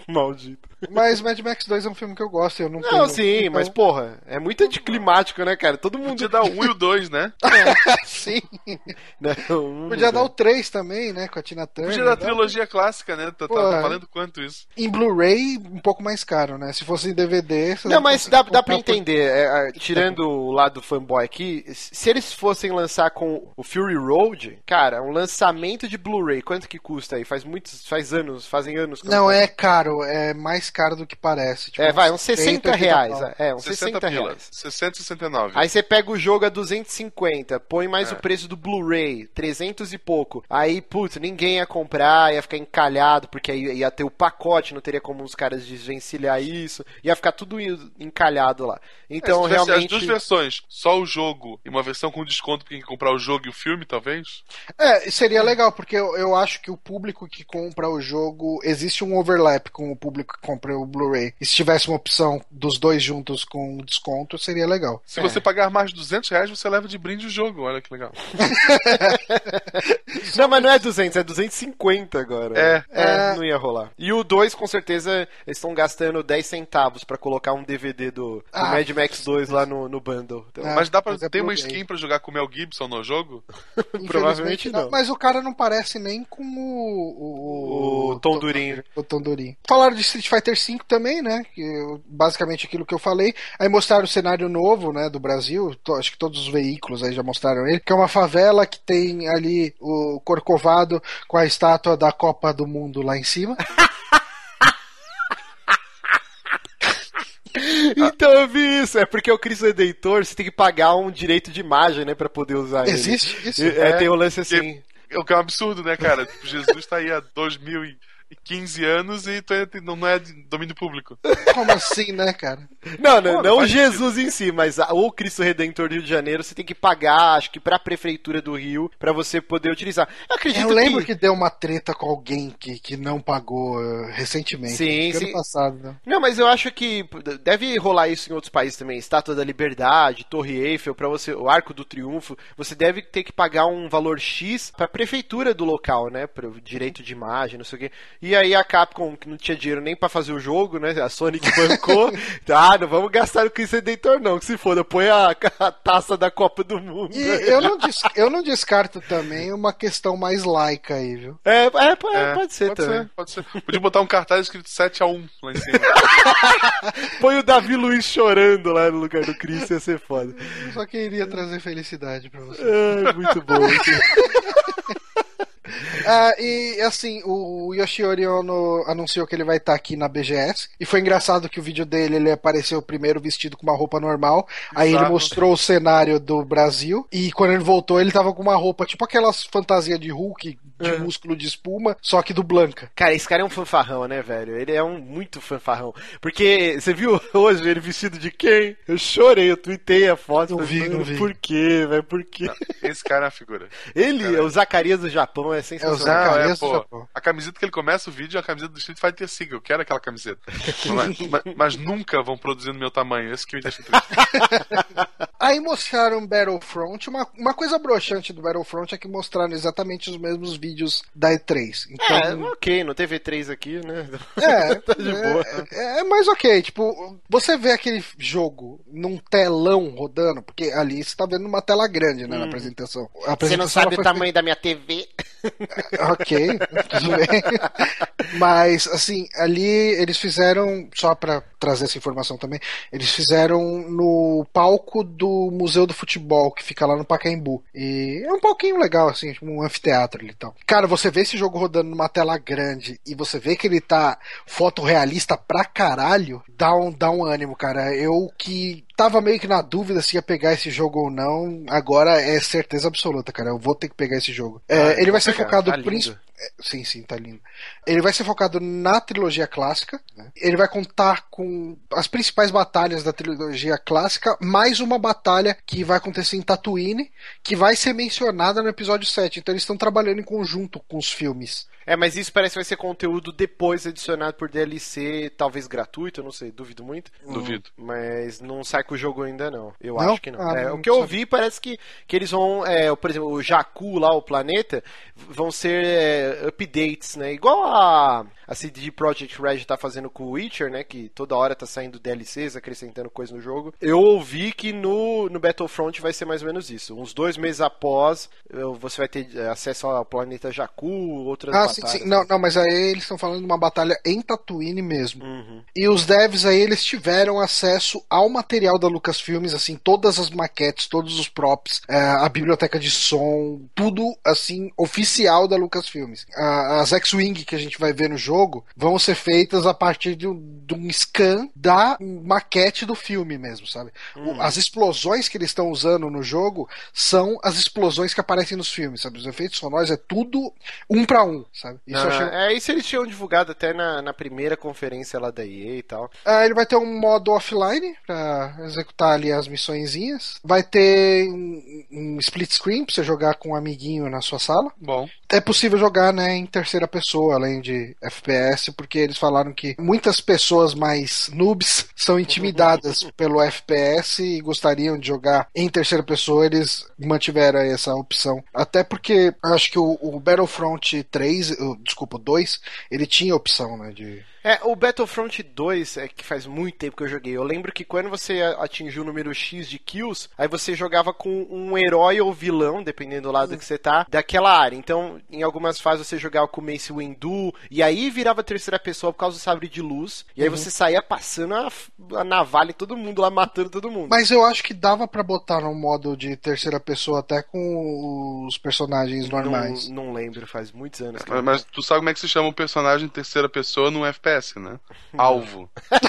Maldito. Mas Mad Max 2 é um filme que eu gosto, eu não Não, tenho, sim, então... mas porra, é muito anticlimático, né, cara? Todo mundo. Podia dar o 1 e o 2, né? É, sim. Não, Podia dar o 3 também, né, com a Tina Turner. Podia dar a trilogia clássica, né? Tá, tá, tá valendo quanto isso? Em Blu-ray, um pouco mais caro, né? Se fosse em DVD. Não, mas dá, dá pra entender. É, tirando o lado fanboy aqui, se eles fossem lançar com o Fury Road, cara, um lançamento de Blu-ray, quanto que custa aí? Faz muitos. Faz anos, fazem anos. Não, é caro, é mais caro do que parece. Tipo, é, vai, uns 60 reais. É, uns 60, 60 reais. 60, Aí você pega o jogo a 250, põe mais é. o preço do Blu-ray, 300 e pouco. Aí, putz, ninguém ia comprar, ia ficar encalhado, porque aí ia ter o pacote, não teria como os caras desvencilhar isso, ia ficar tudo encalhado lá. Então, é, realmente. As duas versões, só o jogo e uma versão com desconto pra quem comprar o jogo e o filme, talvez? É, seria legal, porque eu, eu acho que o público que compra o jogo, existe um overlap com o público que compra o Blu-ray. E se tivesse uma opção dos dois juntos com desconto, seria legal. Se é. você pagar mais de 200 reais, você leva de brinde o jogo, olha que legal. não, mas não é 200, é 250 agora. É. é. Não ia rolar. E o 2, com certeza, eles estão gastando 10 centavos para colocar um DVD do, do ah, Mad Max 2 lá no, no bundle. Então, ah, mas dá pra ter uma skin para jogar com o Mel Gibson no jogo? Provavelmente não. Mas o cara não parece nem com o. O, o Tom Durinho. O Tom Durinho. Falaram de Street Fighter V também, né? Que basicamente aquilo que eu falei. Aí mostraram o cenário novo, né? Do Brasil. Acho que todos os veículos aí já mostraram ele. Que é uma favela que tem ali o Corcovado com a estátua da Copa do Mundo lá em cima. Então, eu vi isso. É porque o Cristo Redentor você tem que pagar um direito de imagem, né, pra poder usar ele. Existe isso? É, tem um lance assim. É o que é um absurdo, né, cara? Tipo, Jesus tá aí há 2015 anos e tu é- não não é domínio público. Como assim, né, cara? Não, não, Pô, não faz Jesus em si, mas a- o Cristo Redentor do Rio de Janeiro você tem que pagar, acho que pra prefeitura do Rio, pra você poder utilizar. Eu acredito Eu lembro que deu uma treta com alguém que, que não pagou eh, recentemente. Sim, que sim. Ano passado, né? Não, mas eu acho que deve rolar isso em outros países também. Estátua da Liberdade, Torre Eiffel, para você, o Arco do Triunfo, você deve ter que pagar um valor X pra prefeitura do local, né, pro direito de imagem, não sei o quê. E aí a Capcom, que não tinha dinheiro nem pra fazer o jogo, né, a Sony que bancou, ah, não vamos gastar no Cristo Redentor não, que se foda, põe a, a taça da Copa do Mundo. E eu não, des- eu não descarto também uma questão mais laica aí, viu? É, é, pode, É, pode ser pode também. Ser, pode ser. Podia botar um cartaz escrito 7x1 lá em cima. Põe o Davi Luiz chorando lá no lugar do Cristo, ia ser foda. Eu só queria trazer felicidade pra você. É, muito bom. Ah, e assim, o Yoshiori Ono anunciou que ele vai estar aqui na BGS. E foi engraçado que o vídeo dele ele apareceu primeiro vestido com uma roupa normal. Aí ele Exato. mostrou o cenário do Brasil. E quando ele voltou, ele tava com uma roupa tipo aquelas fantasias de Hulk de É. músculo de espuma, só que do Blanca. Cara, esse cara é um fanfarrão, né, velho? Ele é um muito fanfarrão. Porque você viu hoje ele vestido de quem? Eu chorei, eu tuitei a foto. Não vi, não "Mano, vi." Por quê, velho? Por quê? Esse cara é uma figura. Ele, Cara. o Zacarias do Japão, é É sensacional. Não, é, pô, a camiseta que ele começa o vídeo é a camiseta do Street Fighter V. Eu quero aquela camiseta. mas, mas- mas nunca vão produzir no meu tamanho. Esse que me deixa triste. Aí mostraram Battlefront. Uma, uma coisa broxante do Battlefront é que mostraram exatamente os mesmos vídeos da E3. É, Então, ok, não teve três aqui, né? É, Tá de é, boa. É, é mais ok. Tipo, você vê aquele jogo num telão rodando, porque ali você tá vendo uma tela grande, né, na apresentação. A Hum. Você não apresentação sabe o tamanho da minha TV? Ok, tudo bem. Mas, assim, ali eles fizeram, só pra trazer essa informação também, eles fizeram no palco do Museu do Futebol, que fica lá no Pacaembu. E é um palquinho legal, assim, tipo um anfiteatro ali e tal. Cara, você vê esse jogo rodando numa tela grande e você vê que ele tá fotorrealista pra caralho, dá um, dá um ânimo, cara. Eu que tava meio que na dúvida se ia pegar esse jogo ou não, agora é certeza absoluta, cara. Eu vou ter que pegar esse jogo. É, Ah, ele vai ser cara, focado tá principalmente. Sim, sim, tá lindo. Ele vai ser focado na trilogia clássica. né? Ele vai contar com as principais batalhas da trilogia clássica, mais uma batalha que vai acontecer em Tatooine, que vai ser mencionada no episódio 7. Então eles estão trabalhando em conjunto com os filmes. É, mas isso parece que vai ser conteúdo depois adicionado por DLC, talvez gratuito, eu não sei, duvido muito. Duvido. Mas não sai com o jogo ainda, não. Eu Não? acho que não. Ah, É, não o que eu ouvi parece que, que eles vão, é, por exemplo, o Jakku lá, o planeta, vão ser é, updates, né? Igual a, a CD Projekt Red tá fazendo com o Witcher, né? Que toda hora tá saindo DLCs, acrescentando coisa no jogo. Eu ouvi que no, no Battlefront vai ser mais ou menos isso. Uns dois meses após, eu- você vai ter é, acesso ao planeta Jakku, outras Ah, batalhas. sim, sim. Não, não, mas aí eles estão falando de uma batalha em Tatooine mesmo. Uhum. E os devs aí, eles tiveram acesso ao material da Lucasfilmes, assim, todas as maquetes, todos os props, é, a biblioteca de som, tudo, assim, oficial da Lucasfilmes. A- As X-Wing que a gente vai ver no jogo vão ser feitas a partir de um, de um scan da maquete do filme mesmo, sabe? O- As explosões que eles estão usando no jogo são as explosões que aparecem nos filmes, sabe? Os efeitos sonoros é tudo um pra um, sabe? Isso eu achei Ah, é, isso eles tinham divulgado até na, na primeira conferência lá da EA e tal. Ah, ele vai ter um modo offline pra executar ali as missõezinhas. Vai ter um, um split screen pra você jogar com um amiguinho na sua sala. Bom, É possível jogar né, em terceira pessoa, além de FPS, porque eles falaram que muitas pessoas mais noobs são intimidadas pelo FPS e gostariam de jogar em terceira pessoa. Eles mantiveram essa opção. Até porque acho que o, o Battlefront 3, o- desculpa, o 2, ele tinha opção né, de. É, o Battlefront 2 é que faz muito tempo que eu joguei. Eu lembro que quando você atingiu o número X de kills, aí você jogava com um herói ou vilão, dependendo do lado que você tá, daquela área. Então, em algumas fases você jogava com o Mace Windu, e aí virava terceira pessoa por causa do sabre de luz, e aí você saía passando a, a navalha em todo mundo lá, matando todo mundo. Mas eu acho que dava pra botar no modo de terceira pessoa até com os personagens normais. Não, não lembro, faz muitos anos mas, mas tu sabe como é que se chama um personagem em terceira pessoa num FPS, né? Alvo.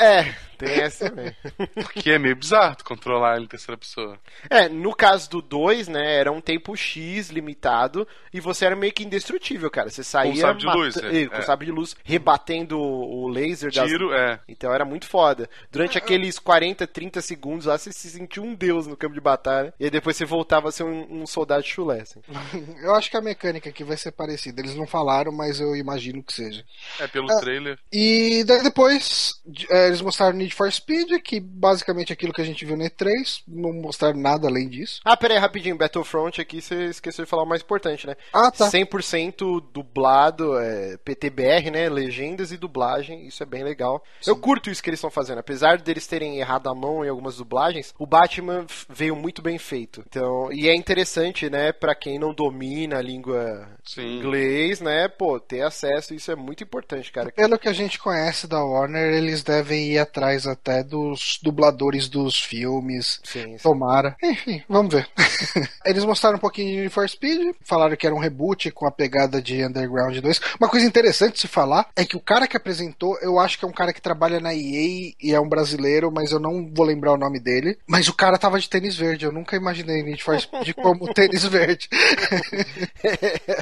É, Tem essa também. Porque é meio bizarro controlar ele em terceira pessoa. É, no caso do 2, né, era um tempo X limitado e você era meio que indestrutível, cara. Você saía Com sabre de luz, mata- é, com é. sabre de luz, rebatendo o laser das Tiro, é. Então era muito foda. Durante aqueles 40, 30 segundos lá, você se sentia um deus no campo de batalha. E aí depois você voltava a ser um, um soldado chulé. assim. Eu acho que a mecânica aqui vai ser parecida. Eles não falaram, mas eu imagino que seja. É, pelo Ah. trailer. E daí depois de- é, eles mostraram Need for Speed, que basicamente é aquilo que a gente viu no E3. Não mostraram nada além disso. Ah, pera aí, rapidinho. Battlefront aqui, você esqueceu de falar o mais importante, né? Ah, tá. 100% dublado, é, PTBR, né? Legendas e dublagem, isso é bem legal. Eu curto isso que eles estão fazendo. Apesar deles terem errado a mão em algumas dublagens, o Batman veio muito bem feito. Então, e é interessante, né, Pra quem não domina a língua Sim. inglês, né, pô, ter acesso, isso é muito importante, cara. Pelo que a gente conhece da Warner, eles devem ir atrás até dos dubladores dos filmes. Sim, sim. Tomara. Enfim, vamos ver. Eles mostraram um pouquinho de Need for Speed, falaram que era um reboot com a pegada de Underground 2. Uma coisa interessante de se falar é que o cara que apresentou, eu acho que é um cara que trabalha na EA e é um brasileiro, mas eu não vou lembrar o nome dele. Mas o cara tava de tênis verde, eu nunca imaginei Need for Speed como tênis verde.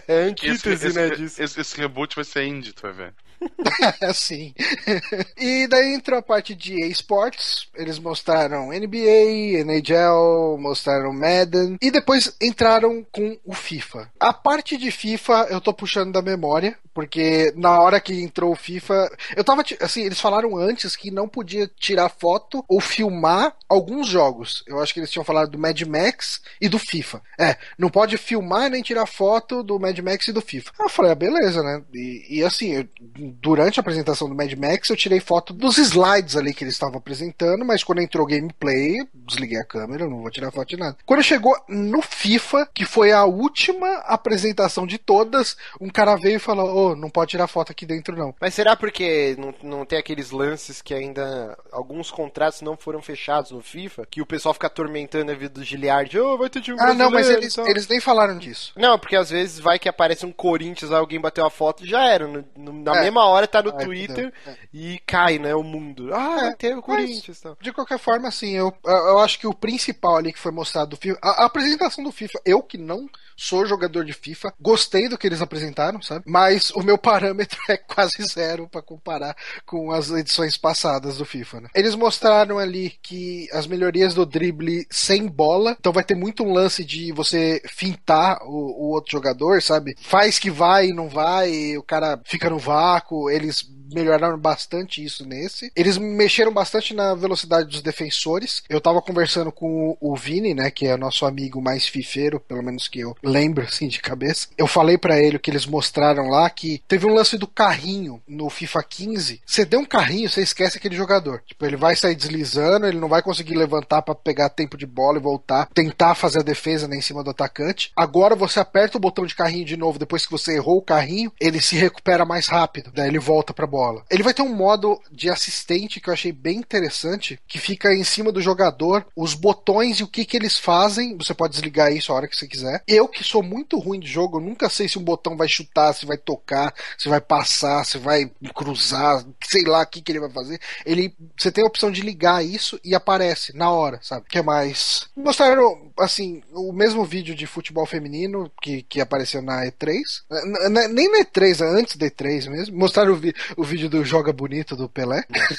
É Esse, antítese, esse, né, disso. esse- esse reboot vai ser indie, tu vai ver. assim. e daí entrou a parte de esportes. Eles mostraram NBA, NHL, mostraram Madden. E depois entraram com o FIFA. A parte de FIFA eu tô puxando da memória. Porque na hora que entrou o FIFA. Eu tava. Assim, eles falaram antes que não podia tirar foto ou filmar alguns jogos. Eu acho que eles tinham falado do Mad Max e do FIFA. É, não pode filmar nem tirar foto do Mad Max e do FIFA. Eu falei, ah, beleza, né? E, e assim, eu- durante a apresentação do Mad Max, eu tirei foto dos slides ali que eles estavam apresentando, mas quando entrou gameplay, desliguei a câmera, não vou tirar foto de nada. Quando chegou no FIFA, que foi a última apresentação de todas, um cara veio e falou: Ô, não pode tirar foto aqui dentro, não. Mas será porque não, não tem aqueles lances que ainda alguns contratos não foram fechados no FIFA? Que o pessoal fica atormentando a vida do Giliard. Ô, vai ter time Ah, não, mas eles, e tal." eles nem falaram disso. Não, porque às vezes vai que aparece um Corinthians, alguém bateu a foto e já era. No- no- na É. mesma hora tá no Ai, Twitter fudeu. e cai, né, o mundo. Ah, É, tem o mas- Corinthians tal. De qualquer forma, assim, eu, eu acho que o principal ali que foi mostrado do FIFA, a, a apresentação do FIFA, eu que não sou jogador de FIFA, gostei do que eles apresentaram, sabe? Mas o meu parâmetro é quase zero pra comparar com as edições passadas do FIFA, né? Eles mostraram ali que as melhorias do drible sem bola, então vai ter muito um lance de você fintar o, o outro jogador, sabe? Faz que vai e não vai, o cara fica no vácuo, eles melhoraram bastante isso nesse. Eles mexeram bastante na velocidade dos defensores. Eu tava conversando com o Vini, né, que é nosso amigo mais fifeiro, pelo menos que eu lembro assim de cabeça. Eu falei pra ele o que eles mostraram lá que teve um lance do carrinho no FIFA 15. Você deu um carrinho, você esquece aquele jogador. Tipo, ele vai sair deslizando, ele não vai conseguir levantar pra pegar tempo de bola e voltar, tentar fazer a defesa né, em cima do atacante. Agora você aperta o botão de carrinho de novo depois que você errou o carrinho, ele se recupera mais rápido, daí ele volta pra bola. Ele vai ter um modo de assistente que eu achei bem interessante, que fica em cima do jogador, os botões e o que que eles fazem, você pode desligar isso a hora que você quiser. Eu que sou muito ruim de jogo, eu nunca sei se um botão vai chutar, se vai tocar, se vai passar, se vai cruzar, sei lá o que que ele vai fazer. Ele, você tem a opção de ligar isso e aparece na hora, sabe? que mais? Mostraram, assim, o mesmo vídeo de futebol feminino que, que apareceu na E3. N- n- Nem na E3, antes da E3 mesmo. Mostraram o, vi- o vídeo do Joga Bonito do Pelé.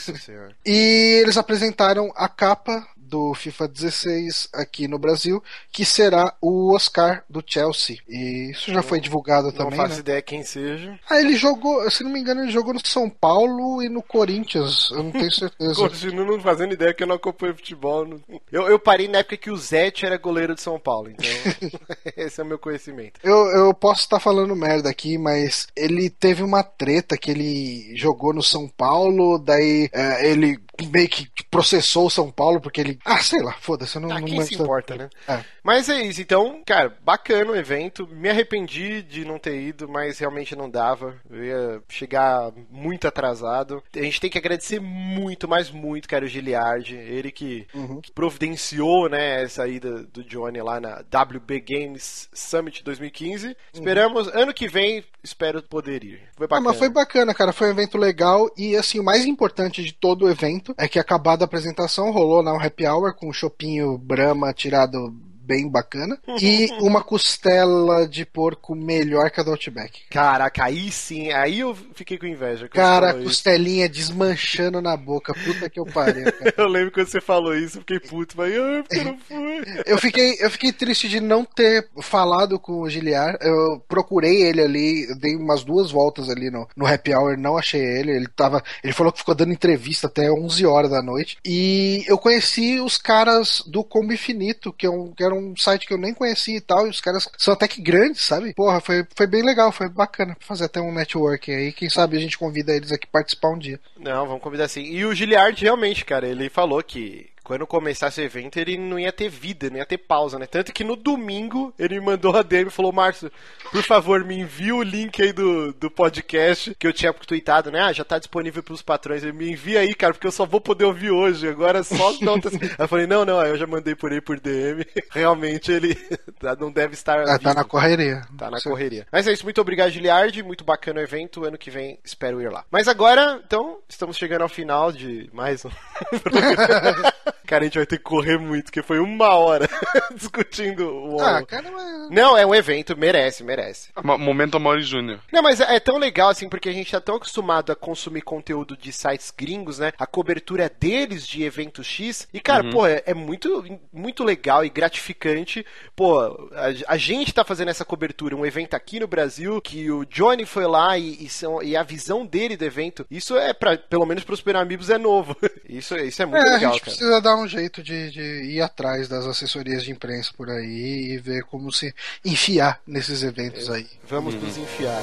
E eles apresentaram a capa do FIFA 16 aqui no Brasil, que será o Oscar do Chelsea. E isso já foi divulgado Não também, faço né? ideia quem seja. Ah, ele jogou, se não me engano, ele jogou no São Paulo e no Corinthians. Eu não tenho certeza. Continuo não fazendo ideia que eu não acompanho futebol. não- Eu, eu parei na época que o Zete era goleiro de São Paulo, então esse é o meu conhecimento. Eu, eu posso estar falando merda aqui, mas ele teve uma treta que ele jogou no São Paulo, daí é, ele meio que processou o São Paulo porque ele Ah, sei lá, foda-se, eu não, Ah, não quem se importa, né? É. Mas é isso, então, cara, bacana o evento. Me arrependi de não ter ido, mas realmente não dava. Eu ia chegar muito atrasado. A gente tem que agradecer muito, mas muito, cara, o Giliard. Ele que, Uhum. que providenciou, né, essa ida do Johnny lá na WB Games Summit 2015. Esperamos, ano que vem, espero poder ir. Foi Ah, bacana. mas foi bacana, cara. Foi um evento legal. E assim, o mais importante de todo o evento é que acabada a apresentação, rolou lá um happy hour com um chopinho Brahma tirado bem bacana. E uma costela de porco melhor que a do Outback. Caraca, aí sim, aí eu fiquei com inveja. Cara, falou isso. costelinha desmanchando na boca. Puta que eu cara. Eu lembro quando você falou isso, eu fiquei puto, mas ah, porque eu não fui. Eu fiquei, eu fiquei triste de não ter falado com o Giliar. Eu procurei ele ali, eu dei umas duas voltas ali no, no happy hour, não achei ele. Ele tava, ele falou que ficou dando entrevista até 11 horas da noite. E eu conheci os caras do Combo Infinito, que, é um, que era um site que eu nem conhecia e tal. E os caras são até que grandes, sabe? Porra, foi, foi bem legal, foi bacana fazer até um networking aí. Quem sabe a gente convida eles aqui participar um dia. Não, vamos convidar assim. E o Giliard, realmente, cara, ele falou que quando começasse o evento ele não ia ter vida, não ia ter pausa, né? Tanto que no domingo ele me mandou a DM e falou: Márcio, por favor, me envia o link aí do, do podcast que eu tinha tweetado, né? Ah, já tá disponível pros patrões. Ele me envia aí, cara, porque eu só vou poder ouvir hoje. Agora só as notas. Aí eu falei: não, não, aí eu já mandei por aí por DM. Realmente ele não deve estar. Ah, tá na correria. Tá na Você- correria. Mas é isso, muito obrigado, Giliard. Muito bacana o evento. Ano que vem espero ir lá. Mas agora, então, estamos chegando ao final de mais um. Cara, a gente vai ter que correr muito, porque foi uma hora discutindo o. Ah, cara, mas... Não, é um evento, merece, merece. Mo- Momento Amori Júnior. Não, mas é é tão legal assim, porque a gente tá tão acostumado a consumir conteúdo de sites gringos, né? A cobertura deles de evento X. E, cara, pô, é, é muito, muito legal e gratificante. Pô, a, a gente tá fazendo essa cobertura, um evento aqui no Brasil, que o Johnny foi lá e, e, são, e a visão dele do evento. Isso é, pra, pelo menos pros Super Amigos, é novo. Isso, isso é muito É, a legal, gente cara. precisa dar um jeito de, de ir atrás das assessorias de imprensa por aí e ver como se enfiar nesses eventos aí. Vamos nos enfiar.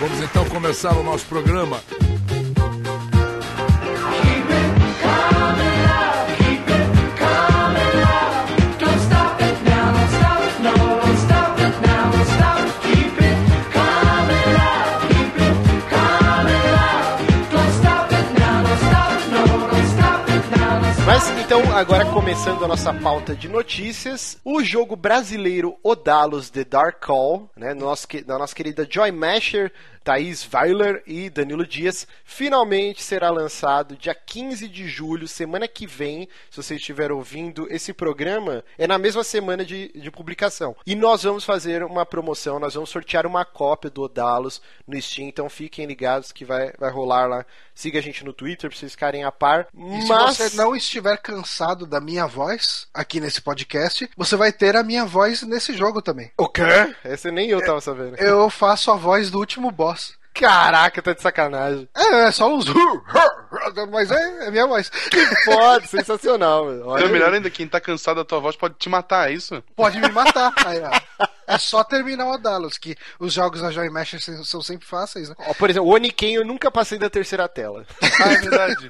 Vamos então começar o nosso programa. Agora começando a nossa pauta de notícias, o jogo brasileiro Odalos The Dark Call, né, nosso, da nossa querida Joy Masher, Thaís Weiler e Danilo Dias, finalmente será lançado dia 15 de julho, semana que vem. Se você estiver ouvindo esse programa, é na mesma semana de, de publicação. E nós vamos fazer uma promoção, nós vamos sortear uma cópia do Odalos no Steam, então fiquem ligados que vai, vai rolar lá. Siga a gente no Twitter pra vocês ficarem a par. E Mas... se você não estiver cansado da minha voz aqui nesse podcast, você vai ter a minha voz nesse jogo também. O quê? Essa nem eu tava sabendo. Eu faço a voz do último boss. Caraca, tá de sacanagem. É, é só uns. Mas é, é minha voz. Foda, sensacional, meu. Olha Então, melhor ainda, quem tá cansado da tua voz pode te matar, é isso? Pode me matar. Aí, ó. É só terminar o Odalos, que os jogos na Joy Mesh são sempre fáceis, né? Ó, por exemplo, o Oniken eu nunca passei da terceira tela. Ah, é verdade.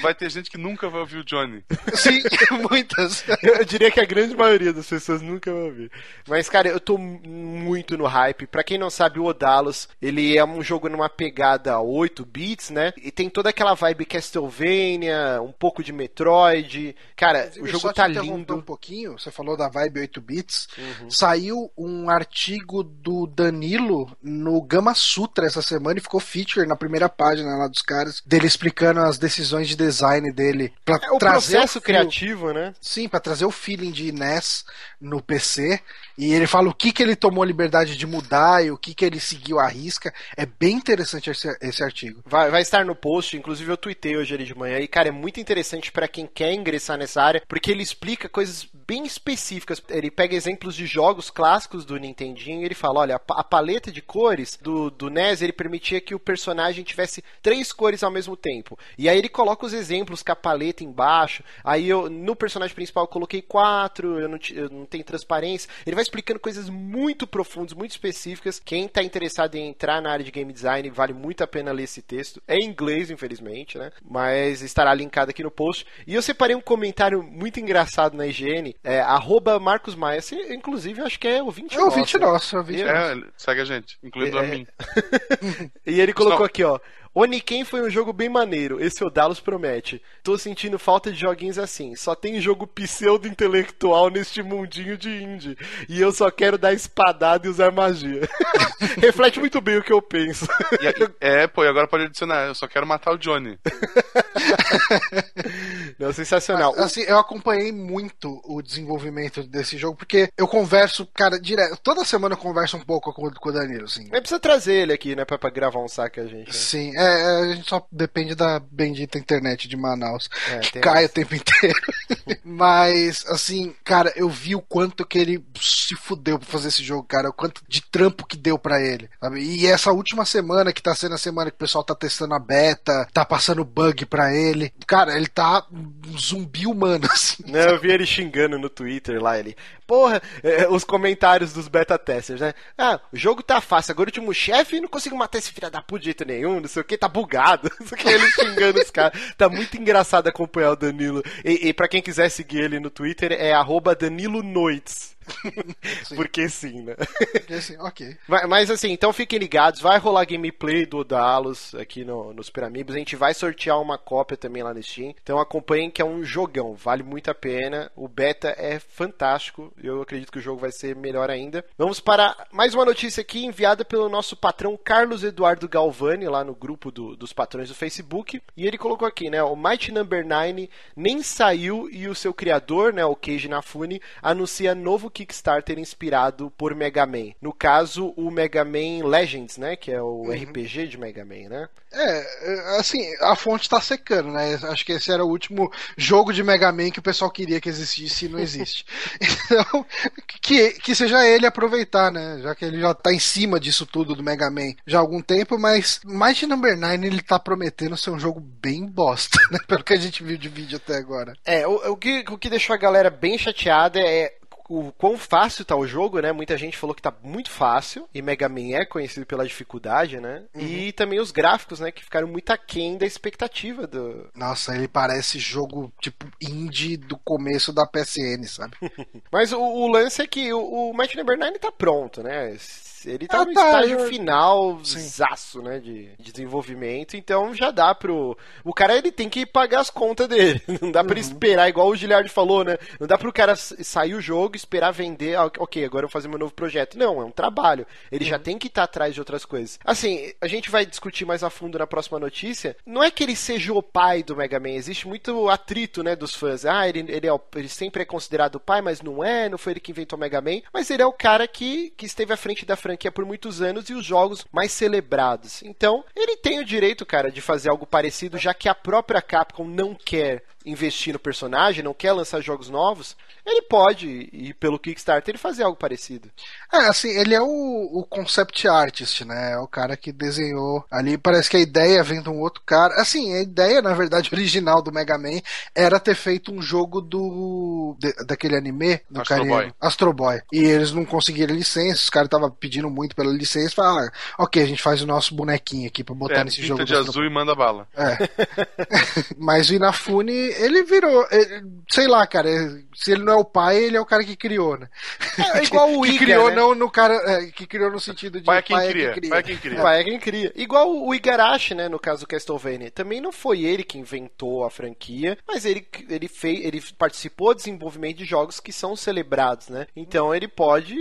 Vai ter gente que nunca vai ouvir o Johnny. Sim, muitas. Eu diria que a grande maioria das pessoas nunca vai ouvir. Mas, cara, eu tô muito no hype. Pra quem não sabe, o Odalos, ele é um jogo numa pegada 8 bits, né? E tem toda aquela vibe Castlevania, um pouco de Metroid. Cara, o jogo só tá lindo. um pouquinho, você falou da vibe 8 bits. Uhum. Saiu um artigo do Danilo no Gama Sutra essa semana e ficou feature na primeira página lá dos caras, dele explicando as decisões de design dele pra É o trazer processo o criativo, né? Sim, pra trazer o feeling de NES no PC. E ele fala o que, que ele tomou a liberdade de mudar e o que, que ele seguiu à risca. É bem interessante esse, esse artigo. Vai, vai estar no post, inclusive eu tuitei hoje ali de manhã. E, cara, é muito interessante pra quem quer ingressar nessa área, porque ele explica coisas bem específicas. Ele pega exemplos de jogos clássicos do Nintendinho e ele fala: olha, a pa- a paleta de cores do, do NES ele permitia que o personagem tivesse três cores ao mesmo tempo. E aí ele coloca os exemplos com a paleta embaixo. Aí eu, no personagem principal, eu coloquei quatro, eu não, eu não tenho transparência. Ele vai explicando coisas muito profundas, muito específicas. Quem tá interessado em entrar na área de game design, vale muito a pena ler esse texto. É em inglês, infelizmente, né? Mas estará linkado aqui no post. E eu separei um comentário muito engraçado na IGN, é, arroba Marcos Maia. Esse, inclusive, eu acho que é ouvinte É o 20 né? nosso, é o 20 nosso. É, segue a gente, incluindo a É. mim. E ele colocou aqui, ó. Oniken foi um jogo bem maneiro, esse o Dallas promete. Tô sentindo falta de joguinhos assim. Só tem jogo pseudo-intelectual neste mundinho de indie. E eu só quero dar espadada e usar magia. Reflete muito bem o que eu penso. E aí- é, pô, e agora pode adicionar, eu só quero matar o Johnny. Não, sensacional. Assim, eu acompanhei muito o desenvolvimento desse jogo, porque eu converso, cara, direto. Toda semana eu converso um pouco com, com o Danilo, assim. Mas precisa trazer ele aqui, né, pra, pra gravar um saco a gente. né? Sim, é, é, a gente só depende da bendita internet de Manaus. É, que cai essa. o tempo inteiro. Mas, assim, cara, eu vi o quanto que ele se fudeu pra fazer esse jogo, cara. O quanto de trampo que deu pra ele. sabe? E essa última semana, que tá sendo a semana que o pessoal tá testando a beta, tá passando bug pra ele. Cara, ele tá um zumbi humano, assim. Não, eu vi ele xingando no Twitter lá, ele. Porra, é, os comentários dos beta testers, né? Ah, o jogo tá fácil, agora o último chefe não consigo matar esse filho da puta de jeito nenhum, não sei o que, tá bugado. O que, ele xingando os caras. Tá muito engraçado acompanhar o Danilo. E, e pra quem quiser seguir ele no Twitter, é arroba Danilo Noites. Porque sim, né? Porque, assim, ok. Mas, mas, assim, então fiquem ligados, vai rolar gameplay do Dalos aqui no, no Super Amigos. A gente vai sortear uma cópia também lá no Steam. Então acompanhem que é um jogão, vale muito a pena. O beta é fantástico. Eu acredito que o jogo vai ser melhor ainda. Vamos para mais uma notícia aqui enviada pelo nosso patrão Carlos Eduardo Galvani, lá no grupo do- dos patrões do Facebook. E ele colocou aqui, né? O Mighty Number 9 nem saiu e o seu criador, né? O Keiji Nafune, anuncia novo Kickstarter inspirado por Mega Man. No caso, o Mega Man Legends, né? Que é o RPG de Mega Man, né? É, é, assim, a fonte tá secando, né? Acho que esse era o último jogo de Mega Man que o pessoal queria que existisse e não existe. então, que, que seja ele aproveitar, né? Já que ele já tá em cima disso tudo do Mega Man já há algum tempo, mas Mighty Number 9 ele tá prometendo ser um jogo bem bosta, né? Pelo que a gente viu de vídeo até agora. É, o, o que, o que deixou a galera bem chateada é o quão fácil tá o jogo, né? Muita gente falou que tá muito fácil, e Mega Man é conhecido pela dificuldade, né? E também os gráficos, né? Que ficaram muito aquém da expectativa do. Nossa, ele parece jogo tipo indie do começo da PSN, sabe? Mas o, o lance é que o, o Mighty Number 9 tá pronto, né? Ele tá Ah, no tá, estágio eu- final, Sim. zaço, né, de, de desenvolvimento, então já dá pro... O cara, ele tem que pagar as contas dele, não dá pra Uhum. ele esperar, igual o Giliard falou, né, não dá pro cara sair o jogo, esperar vender, ah, ok, agora eu vou fazer meu novo projeto. Não, é um trabalho, ele Uhum. já tem que estar atrás de outras coisas. Assim, a gente vai discutir mais a fundo na próxima notícia, não é que ele seja o pai do Mega Man, existe muito atrito, né, dos fãs, ah, ele, ele, é o- ele sempre é considerado o pai, mas não é, não foi ele que inventou o Mega Man, mas ele é o cara que, que esteve à frente da franquia por muitos anos e os jogos mais celebrados. Então, ele tem o direito, cara, de fazer algo parecido, já que a própria Capcom não quer investir no personagem, não quer lançar jogos novos, ele pode ir pelo Kickstarter e fazer algo parecido. É, assim, ele é o, o concept artist, né? É o cara que desenhou ali. Parece que a ideia vem de um outro cara. Assim, a ideia, na verdade, original do Mega Man era ter feito um jogo do. de- daquele anime do Astro carinha- Boy. Astro Boy. E eles não conseguiram licença, os caras estavam pedindo muito pela licença. Falaram, ah, ok, a gente faz o nosso bonequinho aqui pra botar É, nesse pinta jogo. de do Astro azul e manda bala. é. Mas o Inafune, ele virou. ele- sei lá, cara. Se ele não é o pai, ele é o cara que criou, né? É igual o que Iga, criou, né? não no cara. é, que criou no sentido de Pai é quem pai cria, que cria. pai é quem cria. Pai é quem cria. Igual o Igarashi, né, no caso do Castlevania. Também não foi ele que inventou a franquia, mas ele, ele, fez, ele participou do desenvolvimento de jogos que são celebrados, né? Então ele pode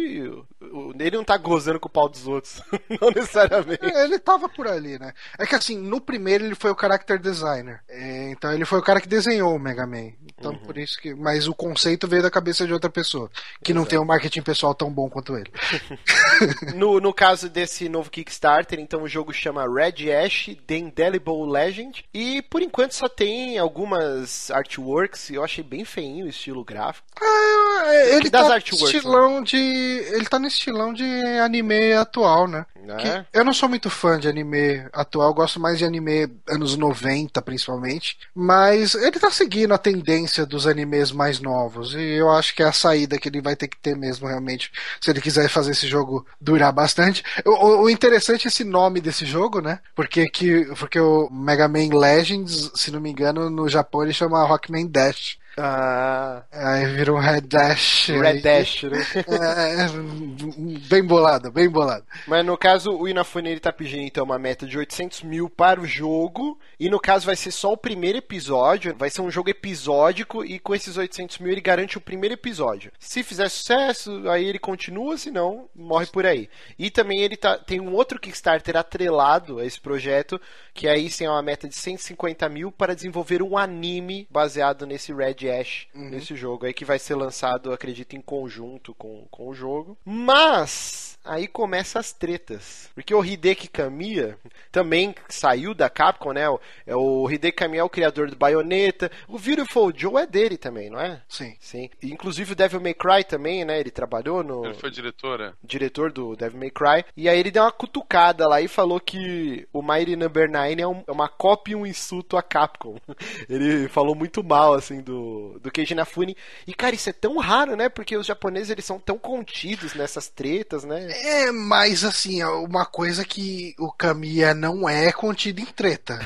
ele não tá gozando com o pau dos outros. não necessariamente. É, Ele tava por ali, né? É que assim, no primeiro ele foi o character designer. É, então ele foi o cara que desenhou o Mega Man. Então Uhum. por isso que. Mas o conceito veio da cabeça de outra pessoa. Que não tem um marketing pessoal tão bom quanto ele. No, no caso desse novo Kickstarter, então o jogo chama Red Ash The Indelible Legend. E por enquanto só tem algumas artworks. Eu achei bem feinho o estilo gráfico. Ah, ele Das tá artworks, né? estilão de. Ele tá no estilão de anime atual, né? Que eu não sou muito fã de anime atual, gosto mais de anime anos 90, principalmente. Mas ele tá seguindo a tendência dos animes mais novos. E eu acho que é a saída que ele vai ter que ter mesmo, realmente, se ele quiser fazer esse jogo durar bastante. O, o- o interessante é esse nome desse jogo, né? Porque, que, porque o Mega Man Legends, se não me engano, no Japão ele chama Rockman Dash. Ah, Aí vira um Red Dash. Red aí- Dash, né? É, bem bolado, bem bolado. Mas no caso, o Inafune ele tá pedindo então uma meta de 800 mil para o jogo. E no caso vai ser só o primeiro episódio. Vai ser um jogo episódico. E com esses 800 mil ele garante o primeiro episódio. Se fizer sucesso, aí ele continua. Se não, morre por aí. E também ele tá, tem um outro Kickstarter atrelado a esse projeto. Que aí tem uma meta de 150 mil para desenvolver um anime baseado nesse Red Ash, nesse jogo. Aí que vai ser lançado, acredito, em conjunto com, com o jogo. Mas aí começa as tretas. Porque o Hideki Kamiya também saiu da Capcom, né? O, é o Hideki Kamiya é o criador do Bayonetta. O Beautiful Joe é dele também, não é? Sim. Sim. E, inclusive o Devil May Cry também, né? Ele trabalhou no Ele foi diretora. diretor do Devil May Cry. E aí ele deu uma cutucada lá e falou que o Mighty Number 9 é, um- é uma cópia e um insulto a Capcom. Ele falou muito mal, assim, do, do Keiji Inafune. E, cara, isso é tão raro, né? Porque os japoneses, eles são tão contidos nessas tretas, né? É, mas assim, é uma coisa que o Kamiya não é contido em treta.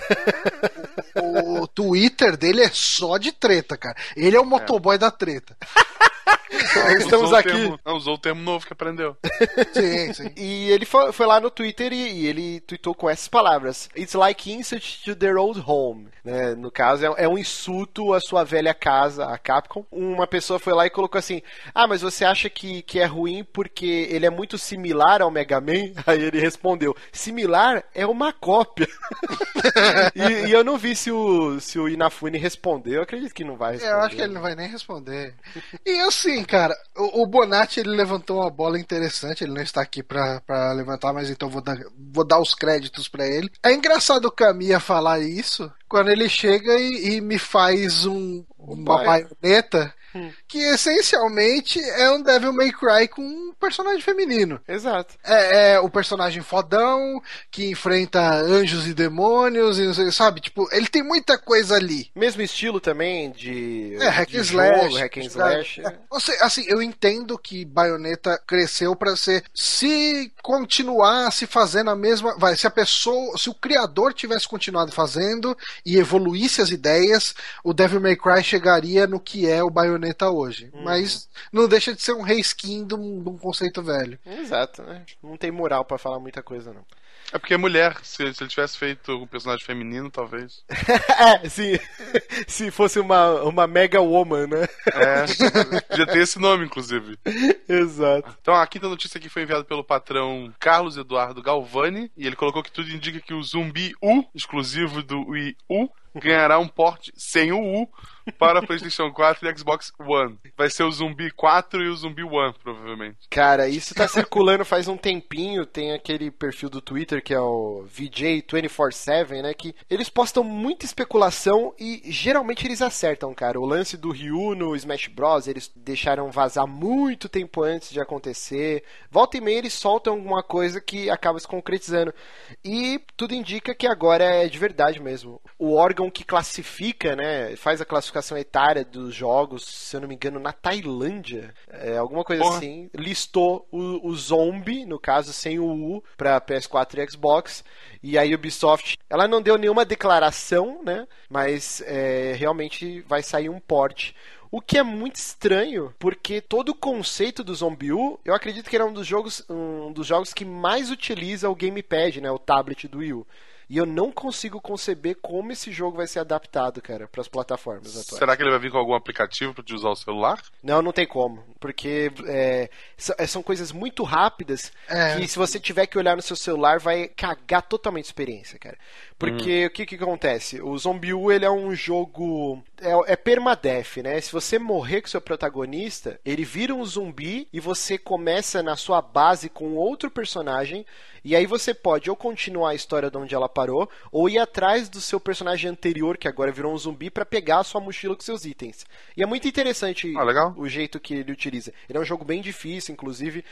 o, o Twitter dele é só de treta, cara. Ele é o motoboy da treta. Estamos Usou o aqui. termo- não, usou o termo novo que aprendeu. Sim, sim. E ele foi, foi lá no Twitter e, e ele tweetou com essas palavras: It's like insult to their old home. Né? No caso, é, é um insulto à sua velha casa, a Capcom. Uma pessoa foi lá e colocou assim: Ah, mas você acha que, que é ruim porque ele é muito similar ao Mega Man? Aí ele respondeu: Similar é uma cópia. e, e eu não vi se o, se o Inafune respondeu. Eu acredito que não vai É, responder. eu acho que ele não vai nem responder. E assim, cara, o, o Bonatti ele levantou uma bola interessante. Ele não está aqui pra, pra levantar, mas então vou dar, vou dar os créditos pra ele. É engraçado o Kamiya falar isso quando ele chega e, e me faz um, uma pai. Baioneta que essencialmente é um Devil May Cry com um personagem feminino. Exato. É, é o personagem fodão que enfrenta anjos e demônios, e sabe? Tipo, ele tem muita coisa ali. Mesmo estilo também de. É, hack de and slash. Jogo, hack and slash. É, Você, assim, eu entendo que Bayonetta cresceu pra ser. Se continuar se fazendo a mesma. Vai, se a pessoa. Se o criador tivesse continuado fazendo e evoluísse as ideias, o Devil May Cry chegaria no que é o Bayonetta hoje. Uhum. Mas não deixa de ser um reskin de um, de um conceito velho. Exato, né? Não tem moral pra falar muita coisa, não. É porque é mulher. Se, se ele tivesse feito um personagem feminino, talvez. é, se, se fosse uma, uma Mega Woman, né? É. Podia ter esse nome, inclusive. Exato. Então a quinta notícia aqui foi enviada pelo patrão Carlos Eduardo Galvani. E ele colocou que tudo indica que o Zumbi U, exclusivo do Wii U, ganhará um porte sem o U para PlayStation 4 e Xbox One. Vai ser o Zumbi 4 e o Zumbi One, provavelmente. Cara, isso tá circulando faz um tempinho. Tem aquele perfil do Twitter que é o VJ247, né? Que eles postam muita especulação e geralmente eles acertam, cara. O lance do Ryu no Smash Bros. eles deixaram vazar muito tempo antes de acontecer. Volta e meia eles soltam alguma coisa que acaba se concretizando. E tudo indica que agora é de verdade mesmo. O órgão que classifica, né? Faz a classificação etária dos jogos, se eu não me engano, na Tailândia. É, alguma coisa Porra. assim. Listou o, o Zombie, no caso, sem o U, pra PS4 e Xbox. E a Ubisoft, ela não deu nenhuma declaração, né? Mas é, realmente vai sair um porte. O que é muito estranho, porque todo o conceito do Zombie U, eu acredito que ele é um dos jogos, um dos jogos que mais utiliza o gamepad, né, o tablet do Wii U. E eu não consigo conceber como esse jogo vai ser adaptado, cara, para as plataformas atuais. Será que ele vai vir com algum aplicativo para te usar o celular? Não, não tem como. Porque é, é, são coisas muito rápidas É. que se você tiver que olhar no seu celular vai cagar totalmente a experiência, cara. Porque o que que acontece? O Zombie U, ele é um jogo... É, é permadeath, né? Se você morrer com seu protagonista, ele vira um zumbi e você começa na sua base com outro personagem e aí você pode ou continuar a história de onde ela parou, ou ir atrás do seu personagem anterior, que agora virou um zumbi, pra pegar a sua mochila com seus itens. E é muito interessante Ah, o jeito que ele utiliza. Ele é um jogo bem difícil, inclusive.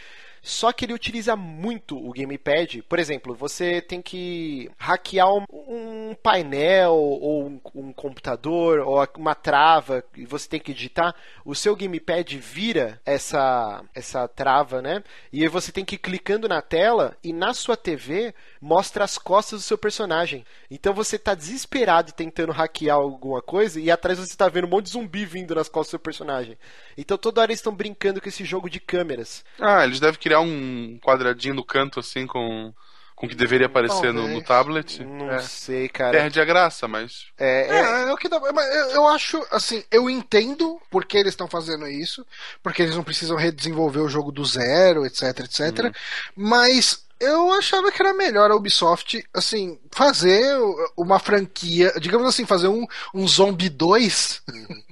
Só que ele utiliza muito o gamepad. Por exemplo, você tem que hackear um, um painel ou um, um computador ou uma trava e você tem que digitar. O seu gamepad vira essa essa trava, né? E você tem que ir clicando na tela e na sua TV mostra as costas do seu personagem. Então você tá desesperado tentando hackear alguma coisa e atrás você tá vendo um monte de zumbi vindo nas costas do seu personagem. Então toda hora eles estão brincando com esse jogo de câmeras. Ah, eles devem criar um quadradinho no canto, assim, com com o que deveria aparecer no, no tablet. Não É. sei, cara. Perde a graça, mas. É, é- É, é o que dá. Mas eu, eu acho, assim, eu entendo por que eles estão fazendo isso, porque eles não precisam redesenvolver o jogo do zero, etc, etc. Mas eu achava que era melhor a Ubisoft, assim, fazer uma franquia, digamos assim, fazer um, um Zombie 2.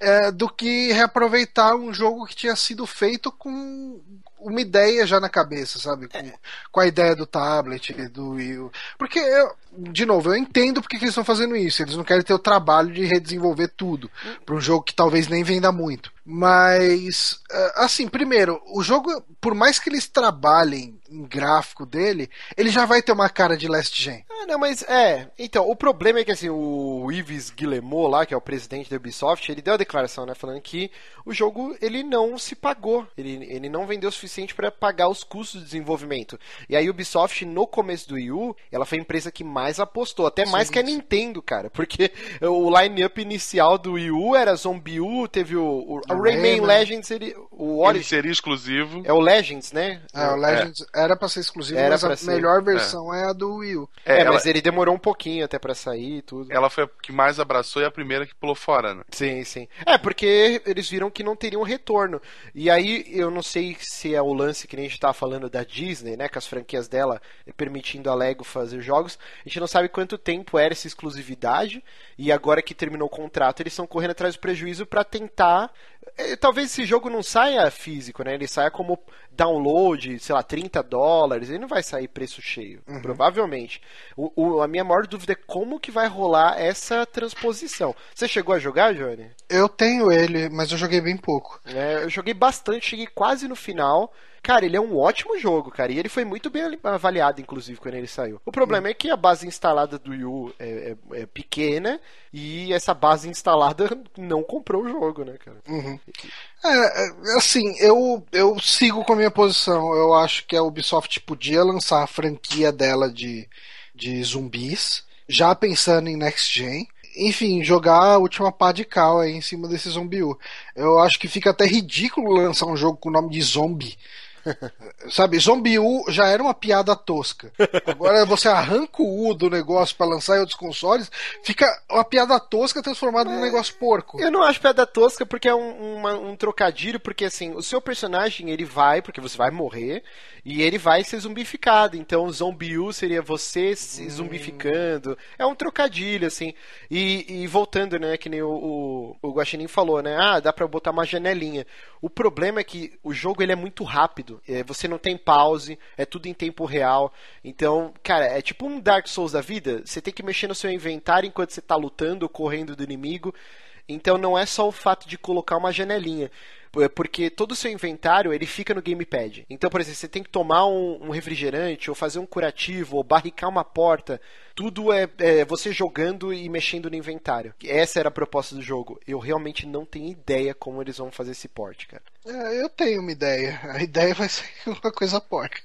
é, do que reaproveitar um jogo que tinha sido feito com uma ideia já na cabeça, sabe? Com, com a ideia do tablet, do Wii. Porque, eu, de novo, eu entendo porque que eles estão fazendo isso. Eles não querem ter o trabalho de redesenvolver tudo para um jogo que talvez nem venda muito. Mas, eh, assim, primeiro, o jogo, por mais que eles trabalhem em gráfico dele, ele já vai ter uma cara de Last Gen. Ah, não, mas é. Então, o problema é que assim, o Yves Guillemot lá, que é o presidente da Ubisoft, ele deu a declaração, né, falando que o jogo ele não se pagou, ele, ele não vendeu o suficiente para pagar os custos de desenvolvimento. E a Ubisoft no começo do Wii U, ela foi a empresa que mais apostou, até mais que a Nintendo, cara, porque o line-up inicial do Wii U era Zombie U, teve o, o, o Rayman. Legends, ele, o Ele seria exclusivo. é o Legends, né? É, o Legends era pra ser exclusivo, Era mas a ser. melhor versão é. a do Wii U. É, É, ela, mas ele demorou um pouquinho até pra sair e tudo. ela foi a que mais abraçou e a primeira que pulou fora, né? Sim, sim. É, porque eles viram que não teriam retorno. E aí, eu não sei se é o lance que nem a gente tava falando da Disney, né? Com as franquias dela permitindo a Lego fazer jogos. A gente não sabe quanto tempo era essa exclusividade. E agora que terminou o contrato, eles estão correndo atrás do prejuízo pra tentar. Eh, Talvez esse jogo não saia físico, né? Ele saia como download, sei lá, 30 dólares. Ele não vai sair preço cheio, provavelmente. O, o- a minha maior dúvida é como que vai rolar essa transposição. Você chegou a jogar, Johnny? Eu tenho ele, mas eu joguei bem pouco. É, eu joguei bastante, cheguei quase no final. Cara, ele é um ótimo jogo, cara. E ele foi muito bem ali- avaliado, inclusive, quando ele saiu. O problema é que a base instalada do Wii U é, é- é pequena e essa base instalada não comprou o jogo, né, cara? É, é, assim, eu, eu sigo com a minha posição. Eu acho que a Ubisoft podia lançar a franquia dela de, de zumbis, já pensando em Next Gen. Enfim, jogar a última pá de cal aí em cima desse Zombie U. Eu acho que fica até ridículo lançar um jogo com o nome de Zombie. Sabe, Zombie U já era uma piada tosca. Agora você arranca o U do negócio pra lançar em outros consoles, fica uma piada tosca transformada num negócio porco. Eu não acho piada tosca porque é um, uma- um trocadilho, porque assim, o seu personagem ele vai, porque você vai morrer, e ele vai ser zumbificado. Então, Zombie U seria você se zumbificando. É um trocadilho, assim. E, e voltando, né, que nem o, o, o Guaxinim falou, né? Ah, dá pra botar uma janelinha. O problema é que o jogo ele é muito rápido. É, você não tem pause, é tudo em tempo real. Então, cara, é tipo um Dark Souls da vida. Você tem que mexer no seu inventário enquanto você tá lutando, correndo do inimigo. Então não é só o fato de colocar uma janelinha. É Porque todo o seu inventário ele fica no gamepad. Então, por exemplo, você tem que tomar um refrigerante, ou fazer um curativo, ou barricar uma porta. Tudo é, é você jogando e mexendo no inventário. Essa era a proposta do jogo. Eu realmente não tenho ideia como eles vão fazer esse port, cara. É, eu tenho uma ideia. A ideia vai ser uma coisa porca.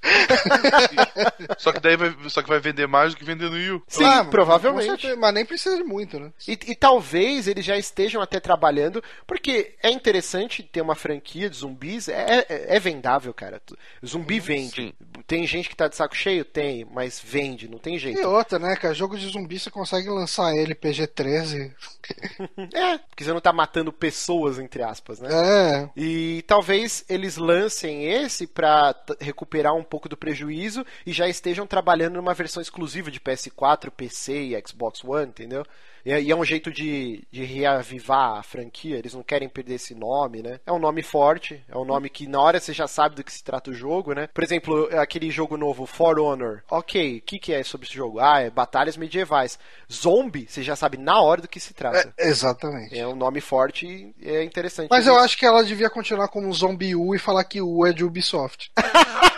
Só que daí vai, só que vai vender mais do que vender no Wii U. Sim, Ah, provavelmente. certeza, Mas nem precisa de muito, né? E, e talvez eles já estejam até trabalhando, porque é interessante ter uma uma franquia de zumbis, é, é, é vendável, cara. Zumbi vende. Sim. Tem gente que tá de saco cheio? Tem, mas vende, não tem jeito. E outra, né, cara? Jogo de zumbi você consegue lançar ele PG-13. É, porque você não tá matando pessoas, entre aspas, né? É. E talvez eles lancem esse pra recuperar um pouco do prejuízo e já estejam trabalhando numa versão exclusiva de PS4, PC e Xbox One, entendeu? E é- e é um jeito de, de reavivar a franquia, eles não querem perder esse nome, né? É um nome forte, é um nome que na hora você já sabe do que se trata o jogo, né? Por exemplo, aquele jogo novo, For Honor. Ok, o que, que é sobre esse jogo? Ah, é batalhas medievais. Zombie, você já sabe na hora do que se trata. É, exatamente. É um nome forte e é interessante. Mas eu acho que ela devia continuar como Zombie U e falar que U é de Ubisoft.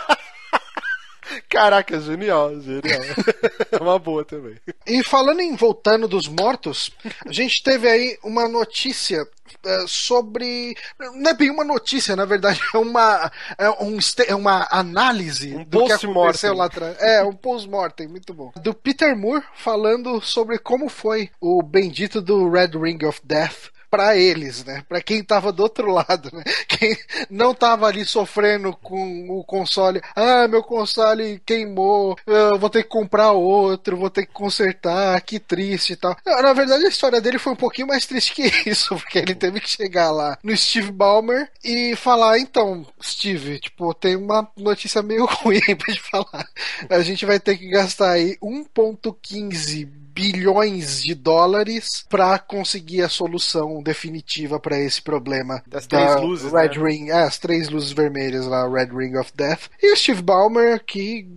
Caraca, genial, genial. é uma boa também. E falando em voltando dos mortos, a gente teve aí uma notícia eh, sobre. Não é bem uma notícia, na verdade, é uma, é um, é uma análise Um do que aconteceu lá atrás. É, um post-mortem, muito bom. Do Peter Moore falando sobre como foi o bendito do Red Ring of Death. Pra eles, né? Pra quem tava do outro lado, né? Quem não tava ali sofrendo com o console. Ah, meu console queimou. Eu vou ter que comprar outro, vou ter que consertar. Que triste e tal. Na verdade, a história dele foi um pouquinho mais triste que isso, porque ele teve que chegar lá no Steve Ballmer e falar: então, Steve, tipo, tem uma notícia meio ruim pra te falar. A gente vai ter que gastar aí 1,15 bilhões de dólares para conseguir a solução definitiva para esse problema Das da três luzes, Red né? Ring, é, as três luzes vermelhas lá, Red Ring of Death. E o Steve Ballmer que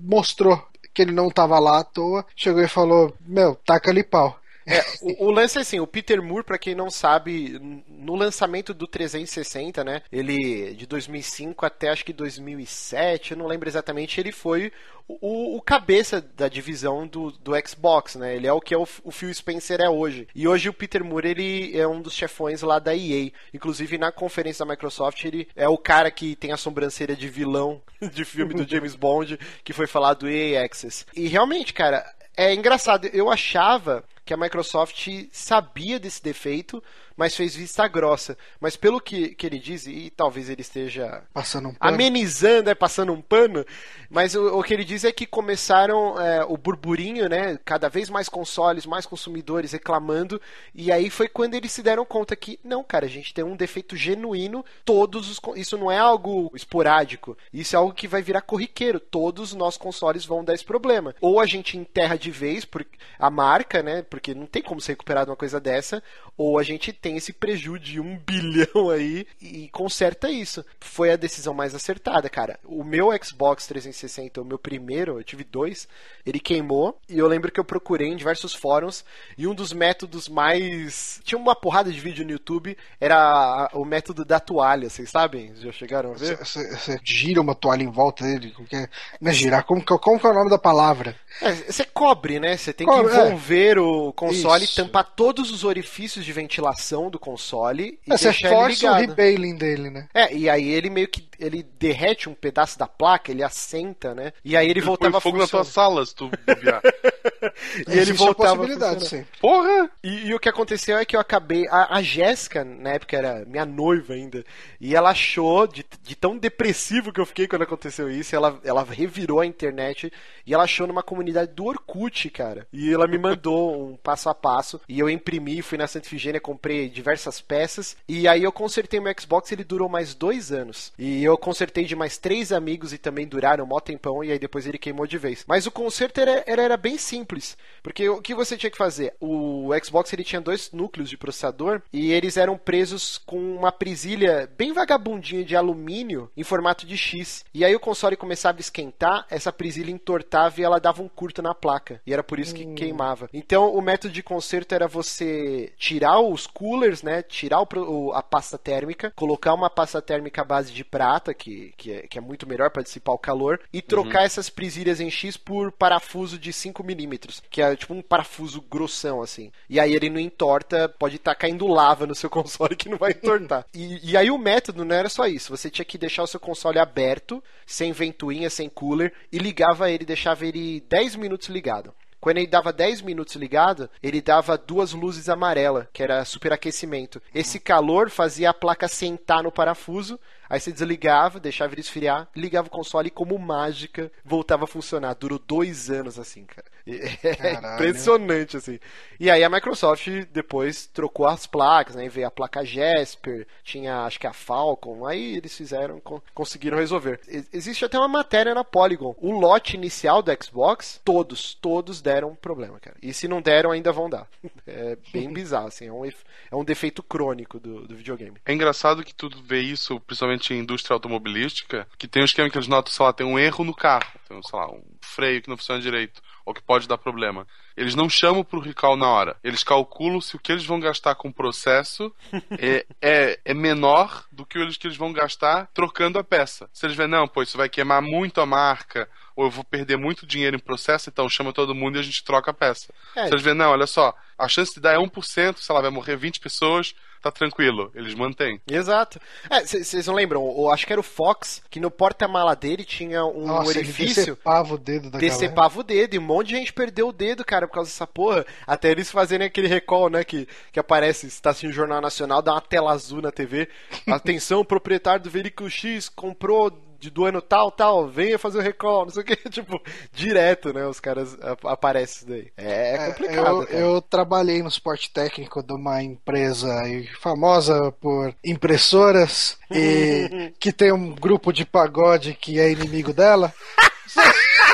mostrou que ele não tava lá à toa, chegou e falou: "Meu, taca ali pau". É, o, o lance é assim, o Peter Moore, pra quem não sabe, no lançamento do 360, né, ele de 2005 até acho que 2007, eu não lembro exatamente, ele foi o, o cabeça da divisão do, do Xbox, né, ele é o que é o, o Phil Spencer é hoje. E hoje o Peter Moore, ele é um dos chefões lá da EA, inclusive na conferência da Microsoft, ele é o cara que tem a sobrancelha de vilão de filme do James Bond, que foi falar do EA Access. E realmente, cara, é engraçado, eu achava que a Microsoft sabia desse defeito, mas fez vista grossa. Mas pelo que, que ele diz, e talvez ele esteja Passando um pano. amenizando, é, passando um pano, mas o, o que ele diz é que começaram é, o burburinho, né? Cada vez mais consoles, mais consumidores reclamando, e aí foi quando eles se deram conta que, não, cara, a gente tem um defeito genuíno, todos os. Isso não é algo esporádico, isso é algo que vai virar corriqueiro, todos os nossos consoles vão dar esse problema. Ou a gente enterra de vez por, a marca, né? Porque não tem como se recuperar de uma coisa dessa, ou a gente tem esse prejuízo de um bilhão aí e conserta isso. Foi a decisão mais acertada, cara. O meu Xbox 360, o meu primeiro, eu tive dois, ele queimou e eu lembro que eu procurei em diversos fóruns e um dos métodos mais. Tinha uma porrada de vídeo no YouTube, era o método da toalha, vocês sabem? Já chegaram a ver? Você gira uma toalha em volta dele, que é? Não é girar, como como que é o nome da palavra? É, você cobre, né? Você tem Cobre, que envolver o console, Isso. tampar todos os orifícios de ventilação do console e É, você força o ligado. rebailing dele, né? É, e aí ele meio que ele derrete um pedaço da placa, ele assenta, né? E aí ele Ele voltava fogo na tua sala se tu bobear. E ele voltava a possibilidade, sim. Porra! E, e o que aconteceu é que eu acabei. A, a Jéssica, na época, era minha noiva ainda. E ela achou, de, de tão depressivo que eu fiquei quando aconteceu isso, ela, ela revirou a internet e ela achou numa comunidade do Orkut, cara. E ela me mandou um passo a passo. E eu imprimi, fui na Santa Ifigênia, comprei diversas peças. E aí eu consertei meu Xbox, ele durou mais dois anos. E eu consertei de mais três amigos e também duraram mó tempão. E aí depois ele queimou de vez. Mas o conserto era, era, era bem simples. Porque o que você tinha que fazer? O Xbox ele tinha dois núcleos de processador e eles eram presos com uma presilha bem vagabundinha de alumínio em formato de X. E aí o console começava a esquentar, essa presilha entortava e ela dava um curto na placa. E era por isso que queimava. Então o método de conserto era você tirar os coolers, né? Tirar o- a pasta térmica, colocar uma pasta térmica à base de prata, que, que, é, que é muito melhor para dissipar o calor, e trocar essas presilhas em X por parafuso de 5 milímetros, que é tipo um parafuso grossão, assim. E aí ele não entorta, pode estar caindo lava no seu console que não vai entortar. e, e aí o método não era só isso, você tinha que deixar o seu console aberto, sem ventoinha, sem cooler, e ligava ele, deixava ele 10 minutos ligado. Quando ele dava 10 minutos ligado, ele dava duas luzes amarelas, que era superaquecimento. Esse calor fazia a placa sentar no parafuso, aí você desligava, deixava ele esfriar, ligava o console e, como mágica, voltava a funcionar. Durou dois anos assim, cara. É Caralho. impressionante, assim. E aí a Microsoft depois trocou as placas, né? E veio a placa Jasper, tinha acho que a Falcon, aí eles fizeram, con- conseguiram resolver. Existe até uma matéria na Polygon. O lote inicial do Xbox, todos, todos deram problema, cara. E se não deram, ainda vão dar. É bem bizarro, assim. É um, é um defeito crônico do, do videogame. É engraçado que tu vê isso, principalmente em indústria automobilística, que tem um esquema que eles notam, sei lá, tem um erro no carro, tem, sei lá, um freio que não funciona direito, ou que pode dar problema. Eles não chamam pro recall na hora. Eles calculam se o que eles vão gastar com o processo é, é, é menor do que eles que eles vão gastar trocando a peça. Se eles verem, não, pô, isso vai queimar muito a marca, ou eu vou perder muito dinheiro em processo, então chama todo mundo e a gente troca a peça. É. Se eles verem, não, olha só, a chance de dar é 1%, sei lá, vai morrer 20 pessoas, tá tranquilo. Eles mantêm. Exato. É, vocês não lembram? Eu acho que era o Fox, que no porta-mala dele tinha um Nossa, orifício. decepava o dedo da galera. Decepava o dedo, e um monte de gente perdeu o dedo, cara, por causa dessa porra. Até eles fazerem aquele recall, né, que, que aparece, se tá assim no Jornal Nacional, dá uma tela azul na TV. Atenção, o proprietário do veículo X comprou de, do ano tal, tal, venha fazer o recall, não sei o que, tipo, direto, né, os caras ap- aparecem isso daí. É, É, complicado, eu, cara. eu trabalhei no suporte técnico de uma empresa famosa por impressoras e que tem um grupo de pagode que é inimigo dela.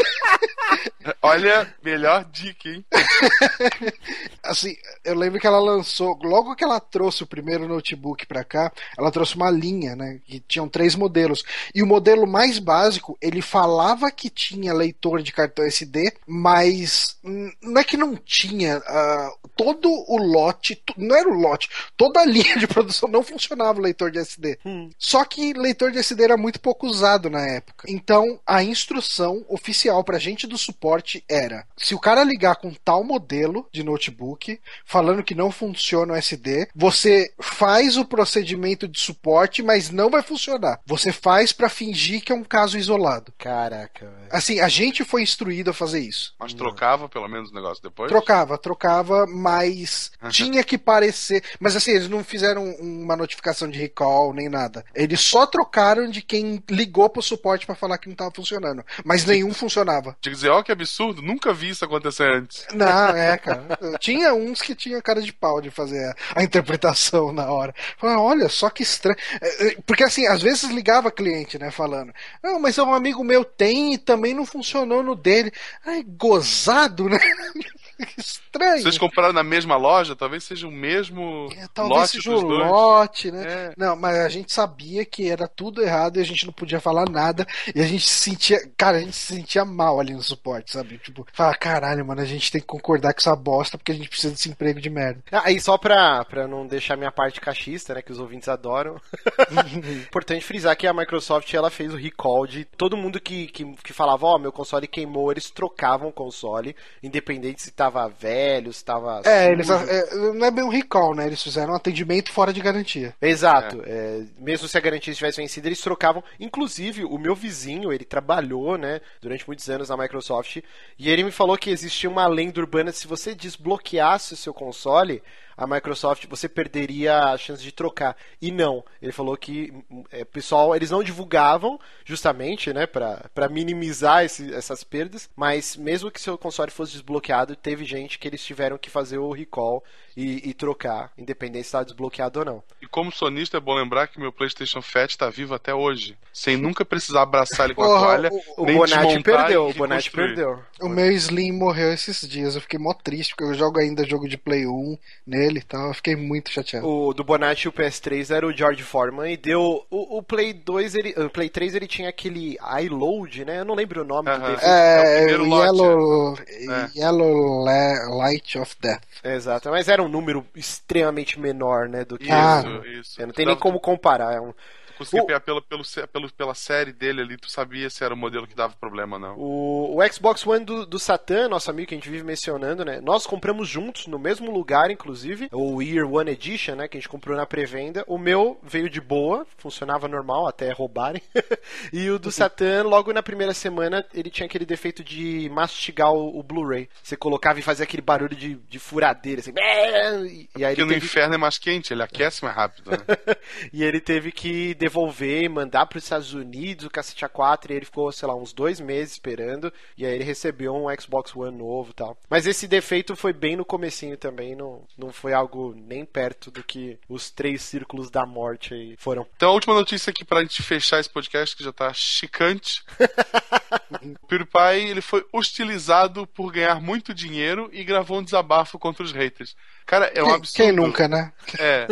Olha, melhor dica, hein? Assim, eu lembro que ela lançou, logo que ela trouxe o primeiro notebook pra cá, ela trouxe uma linha, né? Que tinham três modelos. E o modelo mais básico, ele falava que tinha leitor de cartão SD, mas hum, não é que não tinha. ah, todo o lote, não era o lote, toda a linha de produção não funcionava o leitor de SD. Só que leitor de SD era muito pouco usado na época. Então, a instrução oficial pra gente do suporte era: se o cara ligar com tal modelo de notebook, falando que não funciona o SD, você faz o procedimento de suporte, mas não vai funcionar. Você faz pra fingir que é um caso isolado. Caraca, velho. Assim, a gente foi instruído a fazer isso. Mas trocava pelo menos o negócio depois? Trocava, trocava, mas tinha que parecer. Mas assim, eles não fizeram uma notificação de recall nem nada. Eles só trocaram de quem ligou pro suporte pra falar que não tava funcionando. Mas nenhum funcionava. Tinha que dizer, ó, que absurdo, nunca vi isso acontecer antes. Não, é, cara. Tinha uns que tinha cara de pau de fazer a, a interpretação na hora. Olha só que estranho. É, é, Porque assim, às vezes ligava cliente, né, falando. Não, mas um amigo meu tem e também não funcionou no dele. Ai, gozado, né? Que estranho. Vocês compraram na mesma loja, talvez seja o mesmo É, talvez lote seja dos o dois. lote, né? É. Não, mas a gente sabia que era tudo errado e a gente não podia falar nada. E a gente se sentia. Cara, a gente se sentia mal ali no suporte, sabe? Tipo, falar, caralho, mano, a gente tem que concordar com essa bosta porque a gente precisa desse emprego de merda. Ah, e só pra, pra não deixar minha parte cachista, né, que os ouvintes adoram, importante frisar que a Microsoft ela fez o recall de todo mundo que, que, que falava, ó, meu console queimou, eles trocavam o console, independente se tava velho, se tava É, eles. é, não é bem um recall, né? Eles fizeram um atendimento fora de garantia. Exato. é, mesmo se a garantia estivesse vencida, eles trocavam. Inclusive, o meu vizinho, ele trabalhou, né, durante muitos anos na Microsoft, e ele me falou que existia uma lenda urbana, se você desbloqueasse o seu console, a Microsoft, você perderia a chance de trocar. E não. Ele falou que é, pessoal, eles não divulgavam, justamente, né, pra, pra minimizar esse- essas perdas, mas mesmo que seu console fosse desbloqueado, teve gente que eles tiveram que fazer o recall e, e trocar, independente se estava desbloqueado ou não. E como sonista, é bom lembrar que meu PlayStation Fat tá vivo até hoje. Sem nunca precisar abraçar ele com a toalha. O nem Bonatti perdeu, o Bonatti perdeu. O meu Slim morreu esses dias. Eu fiquei mó triste, porque eu jogo ainda jogo de Play 1 nele e tal. Eu fiquei muito chateado. O do Bonatti o PS3 era o George Foreman e deu. O, o Play 2, ele, o Play 3 ele tinha aquele iLoad, né? Eu não lembro o nome do Aham. defeito. É, É o primeiro lote, Yellow, É. Yellow Le- Light of Death. Exato, mas era um número extremamente menor, né? Do que. Isso, Ah. isso. É, não tem nem como comparar. É um, conseguia O- pegar pelo, pelo, pelo- pela série dele ali, tu sabia se era o modelo que dava problema ou não. O, o Xbox One do, do Satã, nosso amigo que a gente vive mencionando, né? Nós compramos juntos, no mesmo lugar, inclusive, o Year One Edition, né? Que a gente comprou na pré-venda. O meu veio de boa, funcionava normal, até roubarem. e o do Satã, logo na primeira semana, ele tinha aquele defeito de mastigar o, o Blu-ray. Você colocava e fazia aquele barulho de, de furadeira, assim. E, e aí Porque no teve... inferno é mais quente, ele aquece mais rápido. Né? e ele teve que devolver e mandar para os Estados Unidos o cacete A4 e ele ficou, sei lá, uns dois meses esperando e aí ele recebeu um Xbox One novo e tal. Mas esse defeito foi bem no comecinho também, não, não foi algo nem perto do que os três círculos da morte aí foram. Então a última notícia aqui pra gente fechar esse podcast, que já tá chicante. o PewDiePie, ele foi hostilizado por ganhar muito dinheiro e gravou um desabafo contra os haters. Cara, é um Quem- absurdo. Quem nunca, né? É.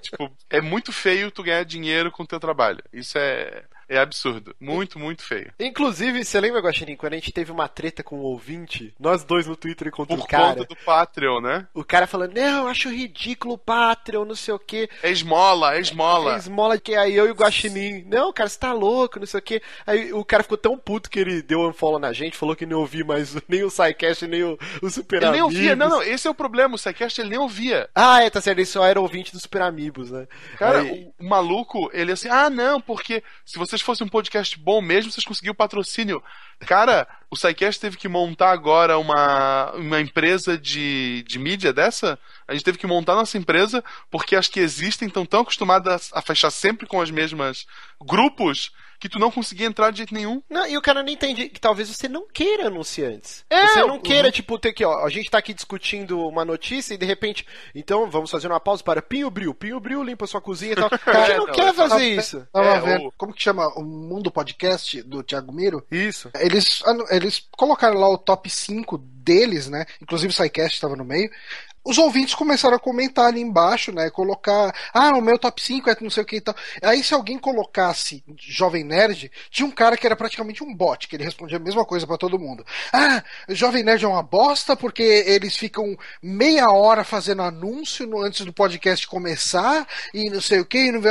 tipo, é muito feio tu ganhar dinheiro com o teu trabalho. Isso é, é absurdo. Muito, muito feio. Inclusive, você lembra, Guaxinim, quando a gente teve uma treta com um ouvinte, nós dois no Twitter contra Por o cara, conta do Patreon, né? o cara falando, não, eu acho ridículo o Patreon, não sei o quê. É esmola, é esmola. É esmola que aí eu e o Guaxinim. Não, cara, você tá louco, não sei o quê. Aí o cara ficou tão puto que ele deu um follow na gente, falou que não ouvia mais nem o SciCast, nem o, o Super Ele nem Amigos. ouvia. Não, não, esse é o problema. O SciCast ele nem ouvia. Ah, é, tá certo, ele só era ouvinte do Super Amigos, né? Cara, Aí- o, o maluco, ele assim, ah, não, porque se vocês fossem um podcast bom mesmo, vocês conseguiam patrocínio. Cara, o SciCast teve que montar agora uma, uma empresa de, de mídia dessa. A gente teve que montar nossa empresa, porque as que existem estão tão acostumadas a fechar sempre com as mesmas grupos que tu não conseguia entrar de jeito nenhum. Não, e o cara não entende que talvez você não queira anunciantes. É, você não uhum. queira, tipo, ter que, ó, a gente tá aqui discutindo uma notícia e de repente, então vamos fazer uma pausa para Pinho Bril. Pinho Bril limpa sua cozinha e tal. A gente É, não não, quer é fazer isso. Tava É, vendo. o- Como que chama? O Mundo Podcast do Thiago Miro? Isso. Eles, anu- eles colocaram lá o top 5 deles, né? Inclusive o SciCast estava no meio. Os ouvintes começaram a comentar ali embaixo, né? Colocar, ah, o meu top 5 é não sei o que e tal. Aí se alguém colocasse Jovem Nerd, tinha um cara que era praticamente um bot, que ele respondia a mesma coisa pra todo mundo. Ah, Jovem Nerd é uma bosta porque eles ficam meia hora fazendo anúncio antes do podcast começar e não sei o que, e não vê.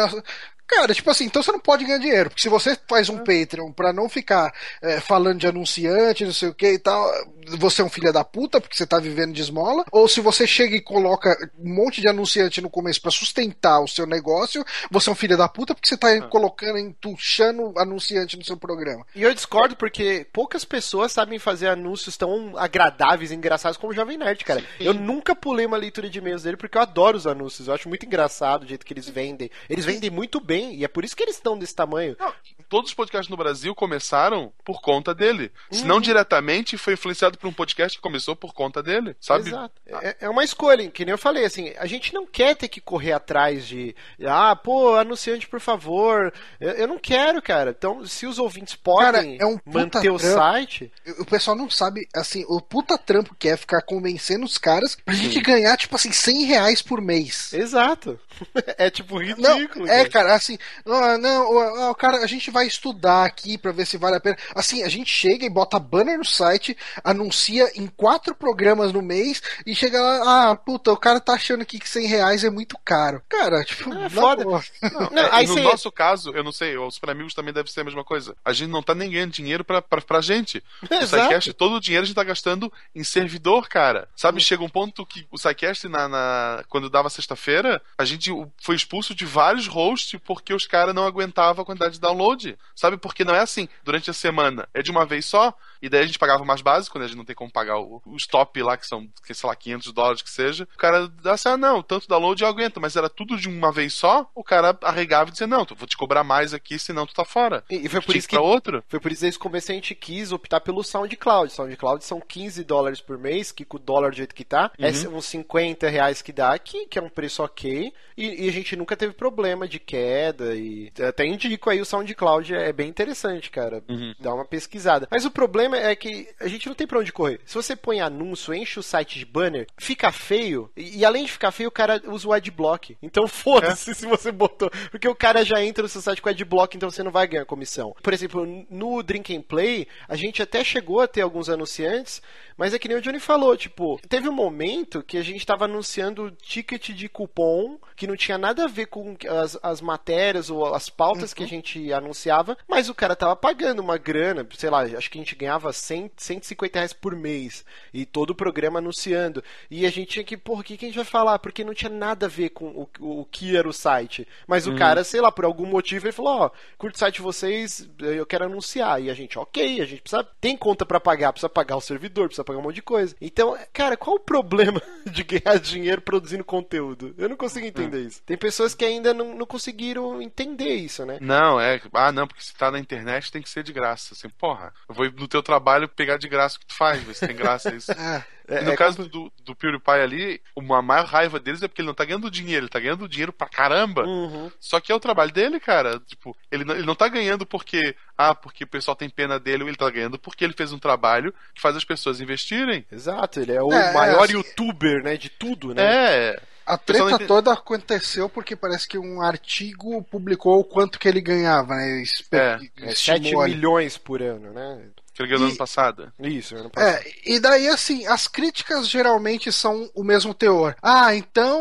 Cara, tipo assim, então você não pode ganhar dinheiro, porque se você faz um Patreon pra não ficar é, falando de anunciante, não sei o que e tal, você é um filho da puta porque você tá vivendo de esmola, ou se você chega e coloca um monte de anunciante no começo pra sustentar o seu negócio, você é um filho da puta porque você tá colocando, entuchando anunciante no seu programa. E eu discordo porque poucas pessoas sabem fazer anúncios tão agradáveis e engraçados como o Jovem Nerd, cara. Eu nunca pulei uma leitura de e-mails dele porque eu adoro os anúncios. Eu acho muito engraçado o jeito que eles vendem. Eles vendem muito bem e é por isso que eles estão desse tamanho. Não, todos os podcasts no Brasil começaram por conta dele. Se Uhum. não diretamente, foi influenciado por um podcast que começou por conta dele, sabe? Exato. É, é uma escolha, que nem eu falei, assim, a gente não quer ter que correr atrás de, ah, pô, anunciante, por favor. Eu, eu não quero, cara. Então, se os ouvintes podem Cara, é um manter o trampo. site, O pessoal não sabe, assim, o puta trampo que é ficar convencendo os caras pra gente ganhar, tipo assim, 100 reais por mês. exato. é tipo Não, ridículo. é, cara, assim, ah, não, o, o cara, a gente vai estudar aqui pra ver se vale a pena. Assim, a gente chega e bota banner no site, anuncia em quatro programas no mês e chega lá, ah, puta, o cara tá achando aqui que 100 reais é muito caro. Cara, tipo, É na foda. boa. Não, É, aí e no cê- nosso caso, eu não sei, os Amigos também deve ser a mesma coisa. A gente não tá nem ganhando dinheiro pra, pra, pra gente. O Exato. SciCast, todo o dinheiro a gente tá gastando em servidor, cara. Sabe, chega um ponto que o SciCast, na, na- quando dava sexta-feira, a gente foi expulso de vários hosts porque os caras não aguentavam a quantidade de download. Sabe, porque não é assim, durante a semana, é de uma vez só, e daí a gente pagava mais básico, né? A gente não tem como pagar o, o stop lá, que são, que, sei lá, 500 dólares que seja. O cara dá assim, ah, não, tanto download eu aguento, mas era tudo de uma vez só, o cara arregava e dizia, não, tu vou te cobrar mais aqui, senão tu tá fora. E, e foi por isso que outro. Foi por isso que desde o começo a gente quis optar pelo SoundCloud. SoundCloud são 15 dólares por mês, que com o dólar do jeito que tá, é uns 50 reais que dá aqui, que é um preço ok. E, e a gente nunca teve problema de queda. E até indico aí o SoundCloud, é bem interessante, cara. Dá uma pesquisada. Mas o problema é que a gente não tem pra onde correr. Se você põe anúncio, enche o site de banner, fica feio. E, e além de ficar feio, o cara usa o adblock. Então foda-se se você botou. Porque o cara já entra no seu site com adblock, então você não vai ganhar comissão. Por exemplo, no Drink and Play, a gente até chegou a ter alguns anunciantes, mas é que nem o Johnny falou, tipo, teve um momento que a gente tava anunciando ticket de cupom que não tinha nada a ver com as, as matérias ou as pautas que a gente anunciava, mas o cara tava pagando uma grana, sei lá, acho que a gente ganhava ganhava 100, 150 reais por mês. E todo o programa anunciando. E a gente tinha que, porra, o que, que a gente vai falar? Porque não tinha nada a ver com o, o, o que era o site. Mas o cara, sei lá, por algum motivo, ele falou, ó, curte o site de vocês, eu quero anunciar. E a gente, ok, a gente precisa, tem conta pra pagar, precisa pagar o servidor, precisa um monte de coisa. Então, cara, qual o problema de ganhar dinheiro produzindo conteúdo? Eu não consigo entender isso. Tem pessoas que ainda não, não conseguiram entender isso, né? Não, é. Ah, não, porque se tá na internet tem que ser de graça. Assim, porra, eu vou no teu trabalho pegar de graça o que tu faz, ver se tem graça isso. É. É, E no é caso do, do PewDiePie ali, uma maior raiva deles é porque ele não tá ganhando dinheiro, ele tá ganhando dinheiro pra caramba. Uhum. Só que é o trabalho dele, cara. Tipo, ele não, ele não tá ganhando porque, ah, porque o pessoal tem pena dele, ele tá ganhando porque ele fez um trabalho que faz as pessoas investirem. Exato, ele é o É, maior assim- youtuber, né, de tudo, né? É. A treta toda aconteceu porque parece que um artigo publicou o quanto que ele ganhava, né? Espe- É, É 7 estimou ali. milhões por ano, né? Que ele ganhou no E- ano passado. Isso, ano passado. É, e daí assim, as críticas geralmente são o mesmo teor. Ah, então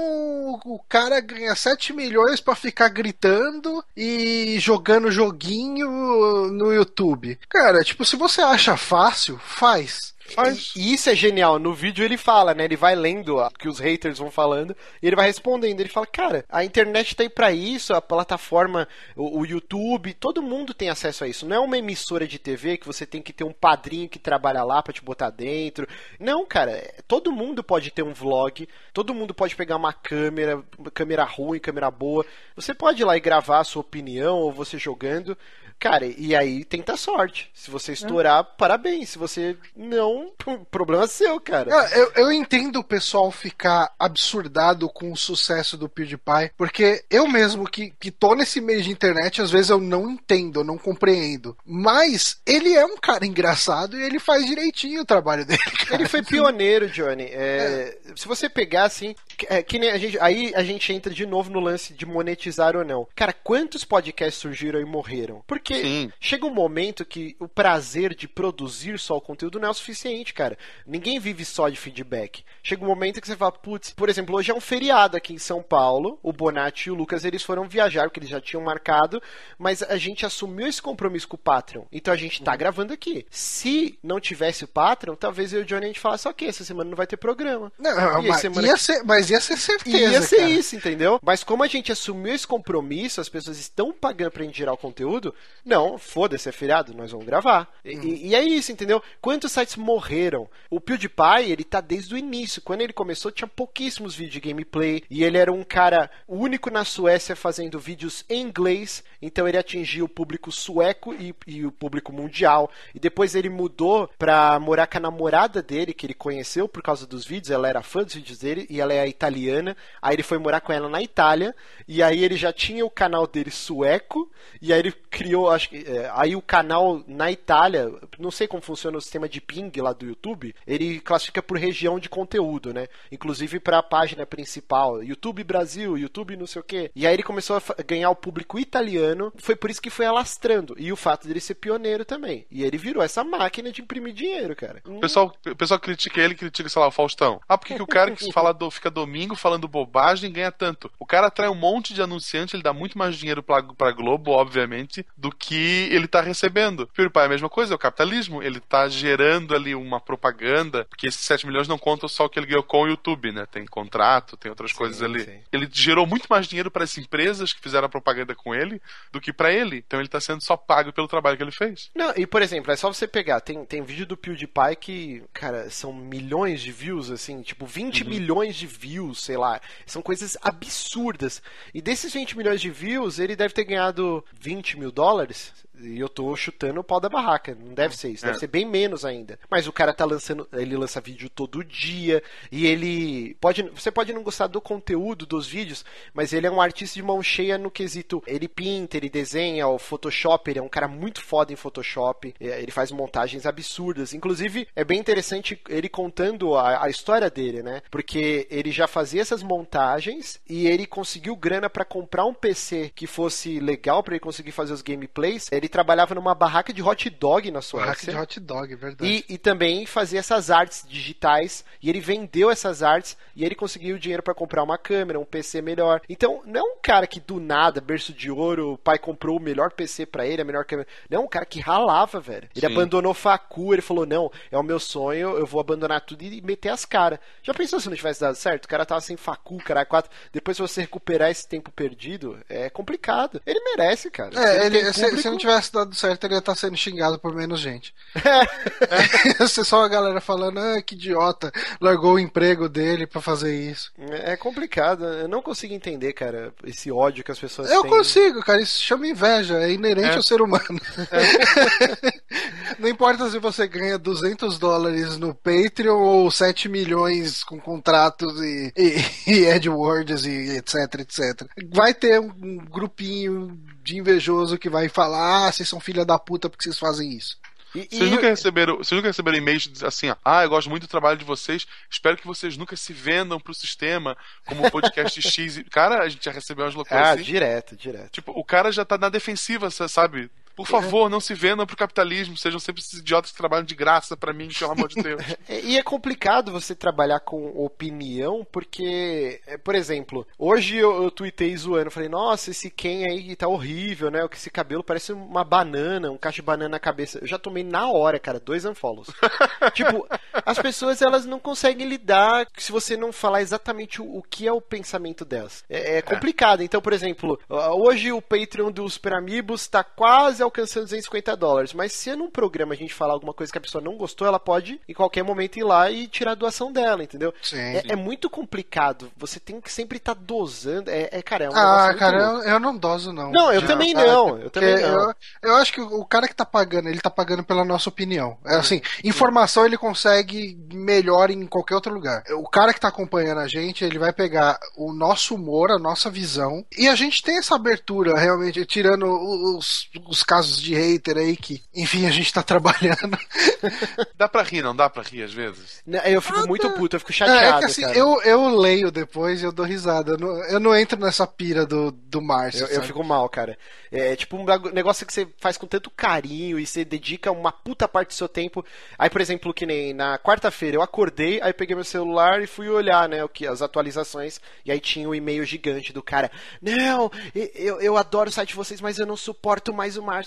o cara ganha 7 milhões pra ficar gritando e jogando joguinho no YouTube. Cara, tipo, se você acha fácil, faz. E isso é genial. No vídeo ele fala, né? Ele vai lendo o que os haters vão falando e ele vai respondendo. Ele fala, cara, a internet tá aí pra isso, a plataforma, o, o YouTube, todo mundo tem acesso a isso. Não é uma emissora de TV que você tem que ter um padrinho que trabalha lá pra te botar dentro. Não, cara, é- todo mundo pode ter um vlog, todo mundo pode pegar uma câmera, câmera ruim, câmera boa. Você pode ir lá e gravar a sua opinião ou você jogando. Cara, e aí tenta sorte. Se você estourar, parabéns. Se você não, problema seu, cara. Eu, eu entendo o pessoal ficar absurdado com o sucesso do PewDiePie, porque eu mesmo que, que tô nesse meio de internet, às vezes eu não entendo, eu não compreendo. Mas ele é um cara engraçado e ele faz direitinho o trabalho dele. cara. Ele foi pioneiro, Johnny. É, Se você pegar assim, é, que nem a gente, aí a gente entra de novo no lance de monetizar ou não. Cara, quantos podcasts surgiram e morreram? Porque Sim. chega um momento que o prazer de produzir só o conteúdo não é o suficiente, cara. Ninguém vive só de feedback. Chega um momento que você fala, putz, por exemplo, hoje é um feriado aqui em São Paulo. O Bonatti e o Lucas eles foram viajar porque eles já tinham marcado, mas a gente assumiu esse compromisso com o Patreon. Então a gente tá gravando aqui. Se não tivesse o Patreon, talvez eu e o Johnny a gente falasse, ok, essa semana não vai ter programa. Não, mas, semana ia ser, mas ia ser certeza. Ia ser cara. isso, entendeu? Mas como a gente assumiu esse compromisso, as pessoas estão pagando pra gente gerar o conteúdo, não, foda-se, é feriado, nós vamos gravar. E, e- e é isso, entendeu? Quantos sites morreram? O PewDiePie, ele tá desde o início. Quando ele começou, tinha pouquíssimos vídeos de gameplay. E ele era um cara único na Suécia fazendo vídeos em inglês. Então ele atingia o público sueco e, e o público mundial. E depois ele mudou pra morar com a namorada dele, que ele conheceu por causa dos vídeos. Ela era fã dos vídeos dele e ela é italiana. Aí ele foi morar com ela na Itália. E aí ele já tinha o canal dele sueco. E aí ele criou, acho que. é, aí o canal na Itália, não sei como funciona o sistema de ping lá do YouTube, ele classifica por região de conteúdo, né? Inclusive pra página principal, YouTube Brasil, YouTube não sei o quê. E aí ele começou a ganhar o público italiano, foi por isso que foi alastrando. E o fato dele ser pioneiro também. E ele virou essa máquina de imprimir dinheiro, cara. O pessoal, o pessoal critica ele, critica, sei lá, o Faustão. Ah, por que, que o cara que fala do, fica domingo falando bobagem ganha tanto? O cara atrai um monte de anunciante, ele dá muito mais dinheiro pra, pra Globo, obviamente, do que ele tá recebendo. PewDiePie é a mesma coisa, é o capitalismo. Ele tá gerando ali uma propaganda, porque esses 7 milhões não contam só o que ele ganhou com o YouTube, né? Tem contrato, tem outras coisas ali. sim. Ele gerou muito mais dinheiro para as empresas que fizeram a propaganda com ele do que pra ele. Então ele tá sendo só pago pelo trabalho que ele fez. Não, e por exemplo, é só você pegar, tem, tem vídeo do PewDiePie que, cara, são milhões de views, assim, tipo 20 milhões de views, sei lá. São coisas absurdas. E desses 20 milhões de views, ele deve ter ganhado 20 mil dólares. words E eu tô chutando o pau da barraca. Não deve ser isso, deve É. ser bem menos ainda. Mas o cara tá lançando, ele lança vídeo todo dia. E ele pode. Você pode não gostar do conteúdo dos vídeos, mas ele é um artista de mão cheia no quesito. Ele pinta, ele desenha, o Photoshop, ele é um cara muito foda em Photoshop. é, Ele faz montagens absurdas. Inclusive, é bem interessante ele contando a, a história dele, né? Porque ele já fazia essas montagens e ele conseguiu grana pra comprar um PC que fosse legal pra ele conseguir fazer os gameplays. Ele trabalhava numa barraca de hot dog na Hack Suécia. de hot dog, é verdade. E, e também fazia essas artes digitais. E ele vendeu essas artes e ele conseguiu dinheiro pra comprar uma câmera, um PC melhor. Então, não é um cara que do nada, berço de ouro, o pai comprou o melhor PC pra ele, a melhor câmera. Não, é um cara que ralava, velho. Ele Sim. abandonou facu, ele falou: Não, é o meu sonho, eu vou abandonar tudo e meter as caras. Já pensou se não tivesse dado certo? O cara tava sem facu, cara, quatro. Depois, se você recuperar esse tempo perdido, é complicado. Ele merece, cara. É, ele, tem se, se público- não tivesse dado certo, ele ia estar sendo xingado por menos gente. Ia ser só a galera falando, ah, que idiota, largou o emprego dele pra fazer isso. É complicado, eu não consigo entender, cara, esse ódio que as pessoas Eu têm. consigo, cara, isso chama inveja, é inerente É. ao ser humano. não importa se você ganha 200 dólares no Patreon ou 7 milhões com contratos e, e, e AdWords e etc, etc. Vai ter um, um grupinho de invejoso que vai falar, ah, vocês são filha da puta porque vocês fazem isso. E, e- Vocês nunca receberam, vocês nunca receberam e-mails assim, ó, ah, eu gosto muito do trabalho de vocês, espero que vocês nunca se vendam pro sistema como o podcast X. e- Cara, a gente já recebeu umas loucuras Ah, assim. direto, direto. Tipo, o cara já tá na defensiva, sa- sabe? Por favor, não se vendam pro capitalismo, sejam sempre esses idiotas que trabalham de graça pra mim, pelo amor de Deus. É, E é complicado você trabalhar com opinião, porque, é, por exemplo, hoje eu, eu tuitei zoando, falei, nossa, esse Ken aí tá horrível, né? O que esse cabelo parece uma banana, um cacho de banana na cabeça. Eu já tomei na hora, cara, dois unfollows. tipo, as pessoas elas não conseguem lidar se você não falar exatamente o, o que é o pensamento delas. É, é complicado. Então, por exemplo, hoje o Patreon do Super Amigos tá quase alcançando 250 dólares, mas se num programa a gente falar alguma coisa que a pessoa não gostou, ela pode em qualquer momento ir lá e tirar a doação dela, entendeu? Sim. É, é muito complicado. Você tem que sempre estar dosando. É, é, cara, é um Ah, cara, eu, eu não doso, não. Não, eu também não, eu também não. Eu, eu acho que o cara que tá pagando, ele tá pagando pela nossa opinião. É assim, informação ele consegue melhor em qualquer outro lugar. O cara que tá acompanhando a gente, ele vai pegar o nosso humor, a nossa visão, e a gente tem essa abertura, realmente, tirando os, os casos de hater aí que, enfim, a gente tá trabalhando. Dá pra rir, não dá pra rir às vezes? Né, Eu fico muito puto, eu fico É, chateado. é que assim, cara. eu, eu leio depois e eu dou risada. Eu não, eu não entro nessa pira do, do Márcio. Eu, eu fico mal, cara. É tipo um negócio que você faz com tanto carinho e você dedica uma puta parte do seu tempo. Aí, por exemplo, que nem na quarta-feira eu acordei, aí peguei meu celular e fui olhar, né, o que as atualizações, e aí tinha o e-mail gigante do cara. Não, eu, eu adoro o site de vocês, mas eu não suporto mais o Márcio,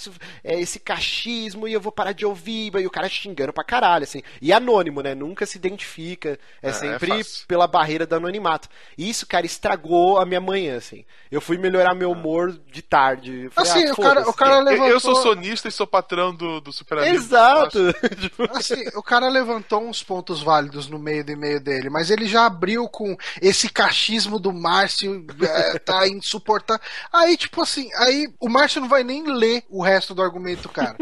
é, esse cachismo e eu vou parar de ouvir. E o cara xingando pra caralho, assim. E anônimo, né? Nunca se identifica. É, É, é sempre fácil. pela barreira do anonimato. E isso, cara, estragou a minha manhã, assim. Eu fui melhorar meu humor de tarde. Eu falei, Assim, ah, o cara, o cara levantou. eu sou sonista e sou patrão do, do Super Amigo. Exato! Assim, o cara levantou uns pontos válidos no meio do e-mail dele, mas ele já abriu com esse cachismo do Márcio, é, tá insuportável. Aí, tipo assim, aí o Márcio não vai nem ler o resto do argumento cara.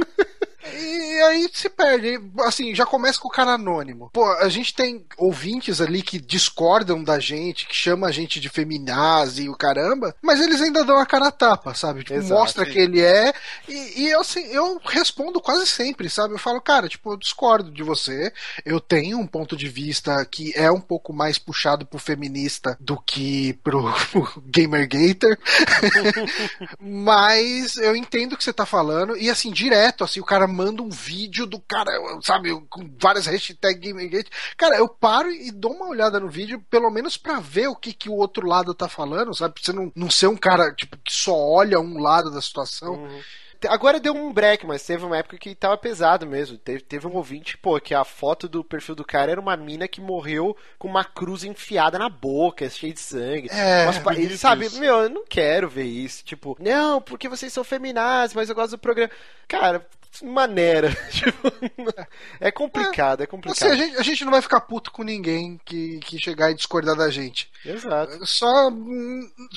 E aí se perde. Assim, já começa com o cara anônimo. Pô, a gente tem ouvintes ali que discordam da gente, que chamam a gente de feminazi e o caramba, mas eles ainda dão a cara a tapa, sabe? Tipo, Exato, mostra sim. que ele é. E, e, assim, eu respondo quase sempre, sabe? Eu falo, cara, tipo, eu discordo de você. Eu tenho um ponto de vista que é um pouco mais puxado pro feminista do que pro, pro Gamergator. Mas eu entendo o que você tá falando. E assim, direto, assim, o cara manda um vídeo do cara, sabe, com várias hashtags Gamergate. Cara, eu paro e dou uma olhada no vídeo, pelo menos pra ver o que, que o outro lado tá falando, sabe? Pra você não, não ser um cara, tipo, que só olha um lado da situação. Agora deu um break, mas teve uma época que tava pesado mesmo. Teve, teve um ouvinte, pô, que a foto do perfil do cara era uma mina que morreu com uma cruz enfiada na boca, cheia de sangue. É, Umas pa- bonito sabe, isso. meu, eu não quero ver isso. Tipo, não, porque vocês são feminazes, mas eu gosto do programa. Cara, maneira. Tipo, é complicado, é Assim, complicado. a gente, a gente não vai ficar puto com ninguém que, que chegar e discordar da gente. Exato. Só.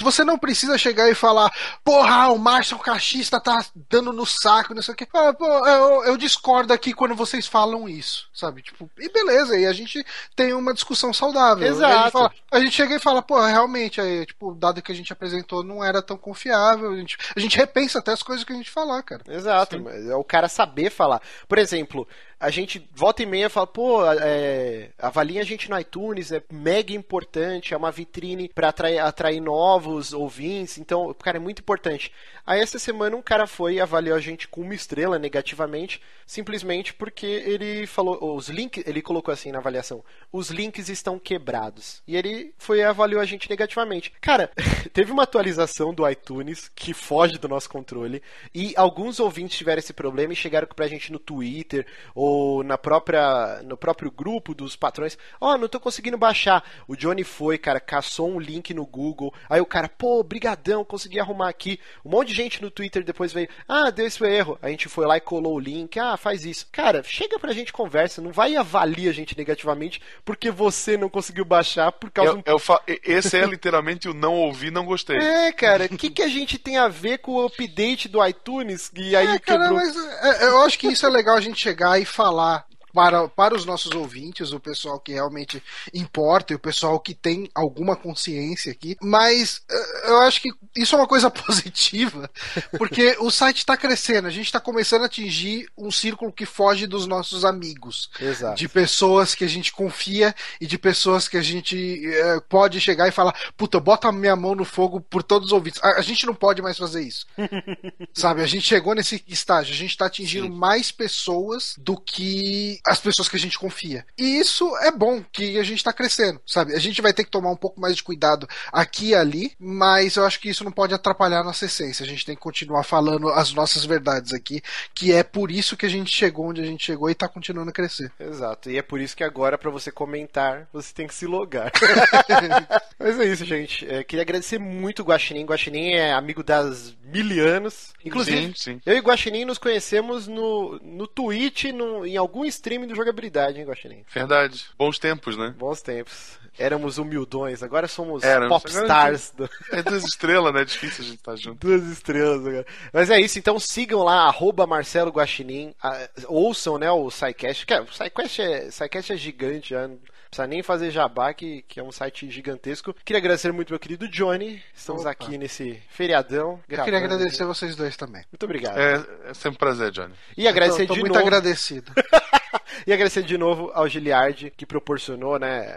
Você não precisa chegar e falar, porra, o Márcio Cachista tá dando no saco, não sei o quê. Ah, pô, eu, eu discordo aqui quando vocês falam isso, sabe? Tipo, e beleza, e a gente tem uma discussão saudável. Exato. A gente, fala- a gente chega e fala, pô, realmente, aí, tipo, o dado que a gente apresentou não era tão confiável. A gente, a gente repensa até as coisas que a gente falar, cara. Exato, mas é o cara saber falar. Por exemplo, a gente volta e meia fala, pô, é, avalia a gente no iTunes, é mega importante, é uma vitrine pra atrair, atrair novos ouvintes, então, cara, é muito importante. Aí essa semana um cara foi e avaliou a gente com uma estrela negativamente, simplesmente porque ele falou, os links, ele colocou assim na avaliação, os links estão quebrados. E ele foi e avaliou a gente negativamente. Cara, teve uma atualização do iTunes que foge do nosso controle e alguns ouvintes tiveram esse problema e chegaram pra gente no Twitter ou na própria no próprio grupo dos patrões. Ó, não tô conseguindo baixar. O Johnny foi, cara, caçou um link no Google. Aí o cara, pô, brigadão, consegui arrumar aqui. Um monte de gente no Twitter depois veio, ah, deu esse erro. A gente foi lá e colou o link. Ah, faz isso. Cara, chega pra gente conversa, não vai avalia a gente negativamente porque você não conseguiu baixar por causa Eu, um eu fa- Esse é literalmente o não ouvi, não gostei. é, cara, o que, que a gente tem a ver com o update do iTunes? E aí É, cara, quebrou. mas é, eu acho que isso é legal a gente chegar e falar falar para, para os nossos ouvintes, o pessoal que realmente importa e o pessoal que tem alguma consciência aqui. Mas é, eu acho que isso é uma coisa positiva, porque o site está crescendo, a gente está começando a atingir um círculo que foge dos nossos amigos. Exato. De pessoas que a gente confia e de pessoas que a gente é, pode chegar e falar: puta, bota a minha mão no fogo por todos os ouvintes. A, a gente não pode mais fazer isso. Sabe, a gente chegou nesse estágio, a gente tá atingindo mais pessoas do que as pessoas que a gente confia. E isso é bom, que a gente tá crescendo, sabe? A gente vai ter que tomar um pouco mais de cuidado aqui e ali, mas eu acho que isso não pode atrapalhar a nossa essência. A gente tem que continuar falando as nossas verdades aqui, que é por isso que a gente chegou onde a gente chegou e tá continuando a crescer. Exato. E é por isso que agora, pra você comentar, você tem que se logar. Mas é isso, gente. É, queria agradecer muito o Guaxinim. Guaxinim é amigo das mil anos. Inclusive, Sim, sim. eu e o Guaxinim nos conhecemos no, no Twitch, no, em algum stream do jogabilidade, hein, Guaxinim? Verdade. Bons tempos, né? Bons tempos. Éramos humildões, agora somos Éramos. popstars. do- É duas estrelas, né? É difícil a gente estar junto. Duas estrelas agora. Mas é isso, então sigam lá, arroba Marcelo Guaxinim, ah, ouçam né, o SciCast, que é, o SciCast é, SciCast é gigante, já não precisa nem fazer jabá, que, que é um site gigantesco. Queria agradecer muito meu querido Johnny, estamos Opa. aqui nesse feriadão. Eu queria agradecer aqui. vocês dois também. Muito obrigado. É, é sempre um prazer, Johnny. E agradecer Eu tô, tô de muito novo. agradecido. E agradecer de novo ao Giliard, que proporcionou né,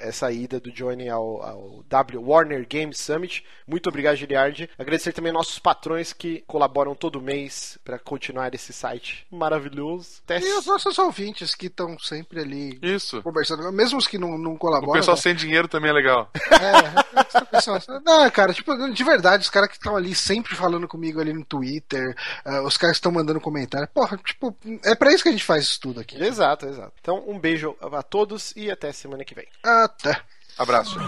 essa ida do Johnny ao, ao W Warner Games Summit. Muito obrigado, Giliard. Agradecer também nossos patrões que colaboram todo mês para continuar esse site maravilhoso. Até E os nossos ouvintes que estão sempre ali Isso. conversando, mesmo os que não, não O colaboram. pessoal né? sem dinheiro também é legal. É, pessoa- não, cara, tipo, de verdade, os caras que estão ali sempre falando comigo ali no Twitter, ah, os caras que estão mandando comentário. Porra, tipo, é pra isso que a gente faz isso tudo aqui. Exato, exato. Então, um beijo a todos e até semana que vem. Até. Abraço.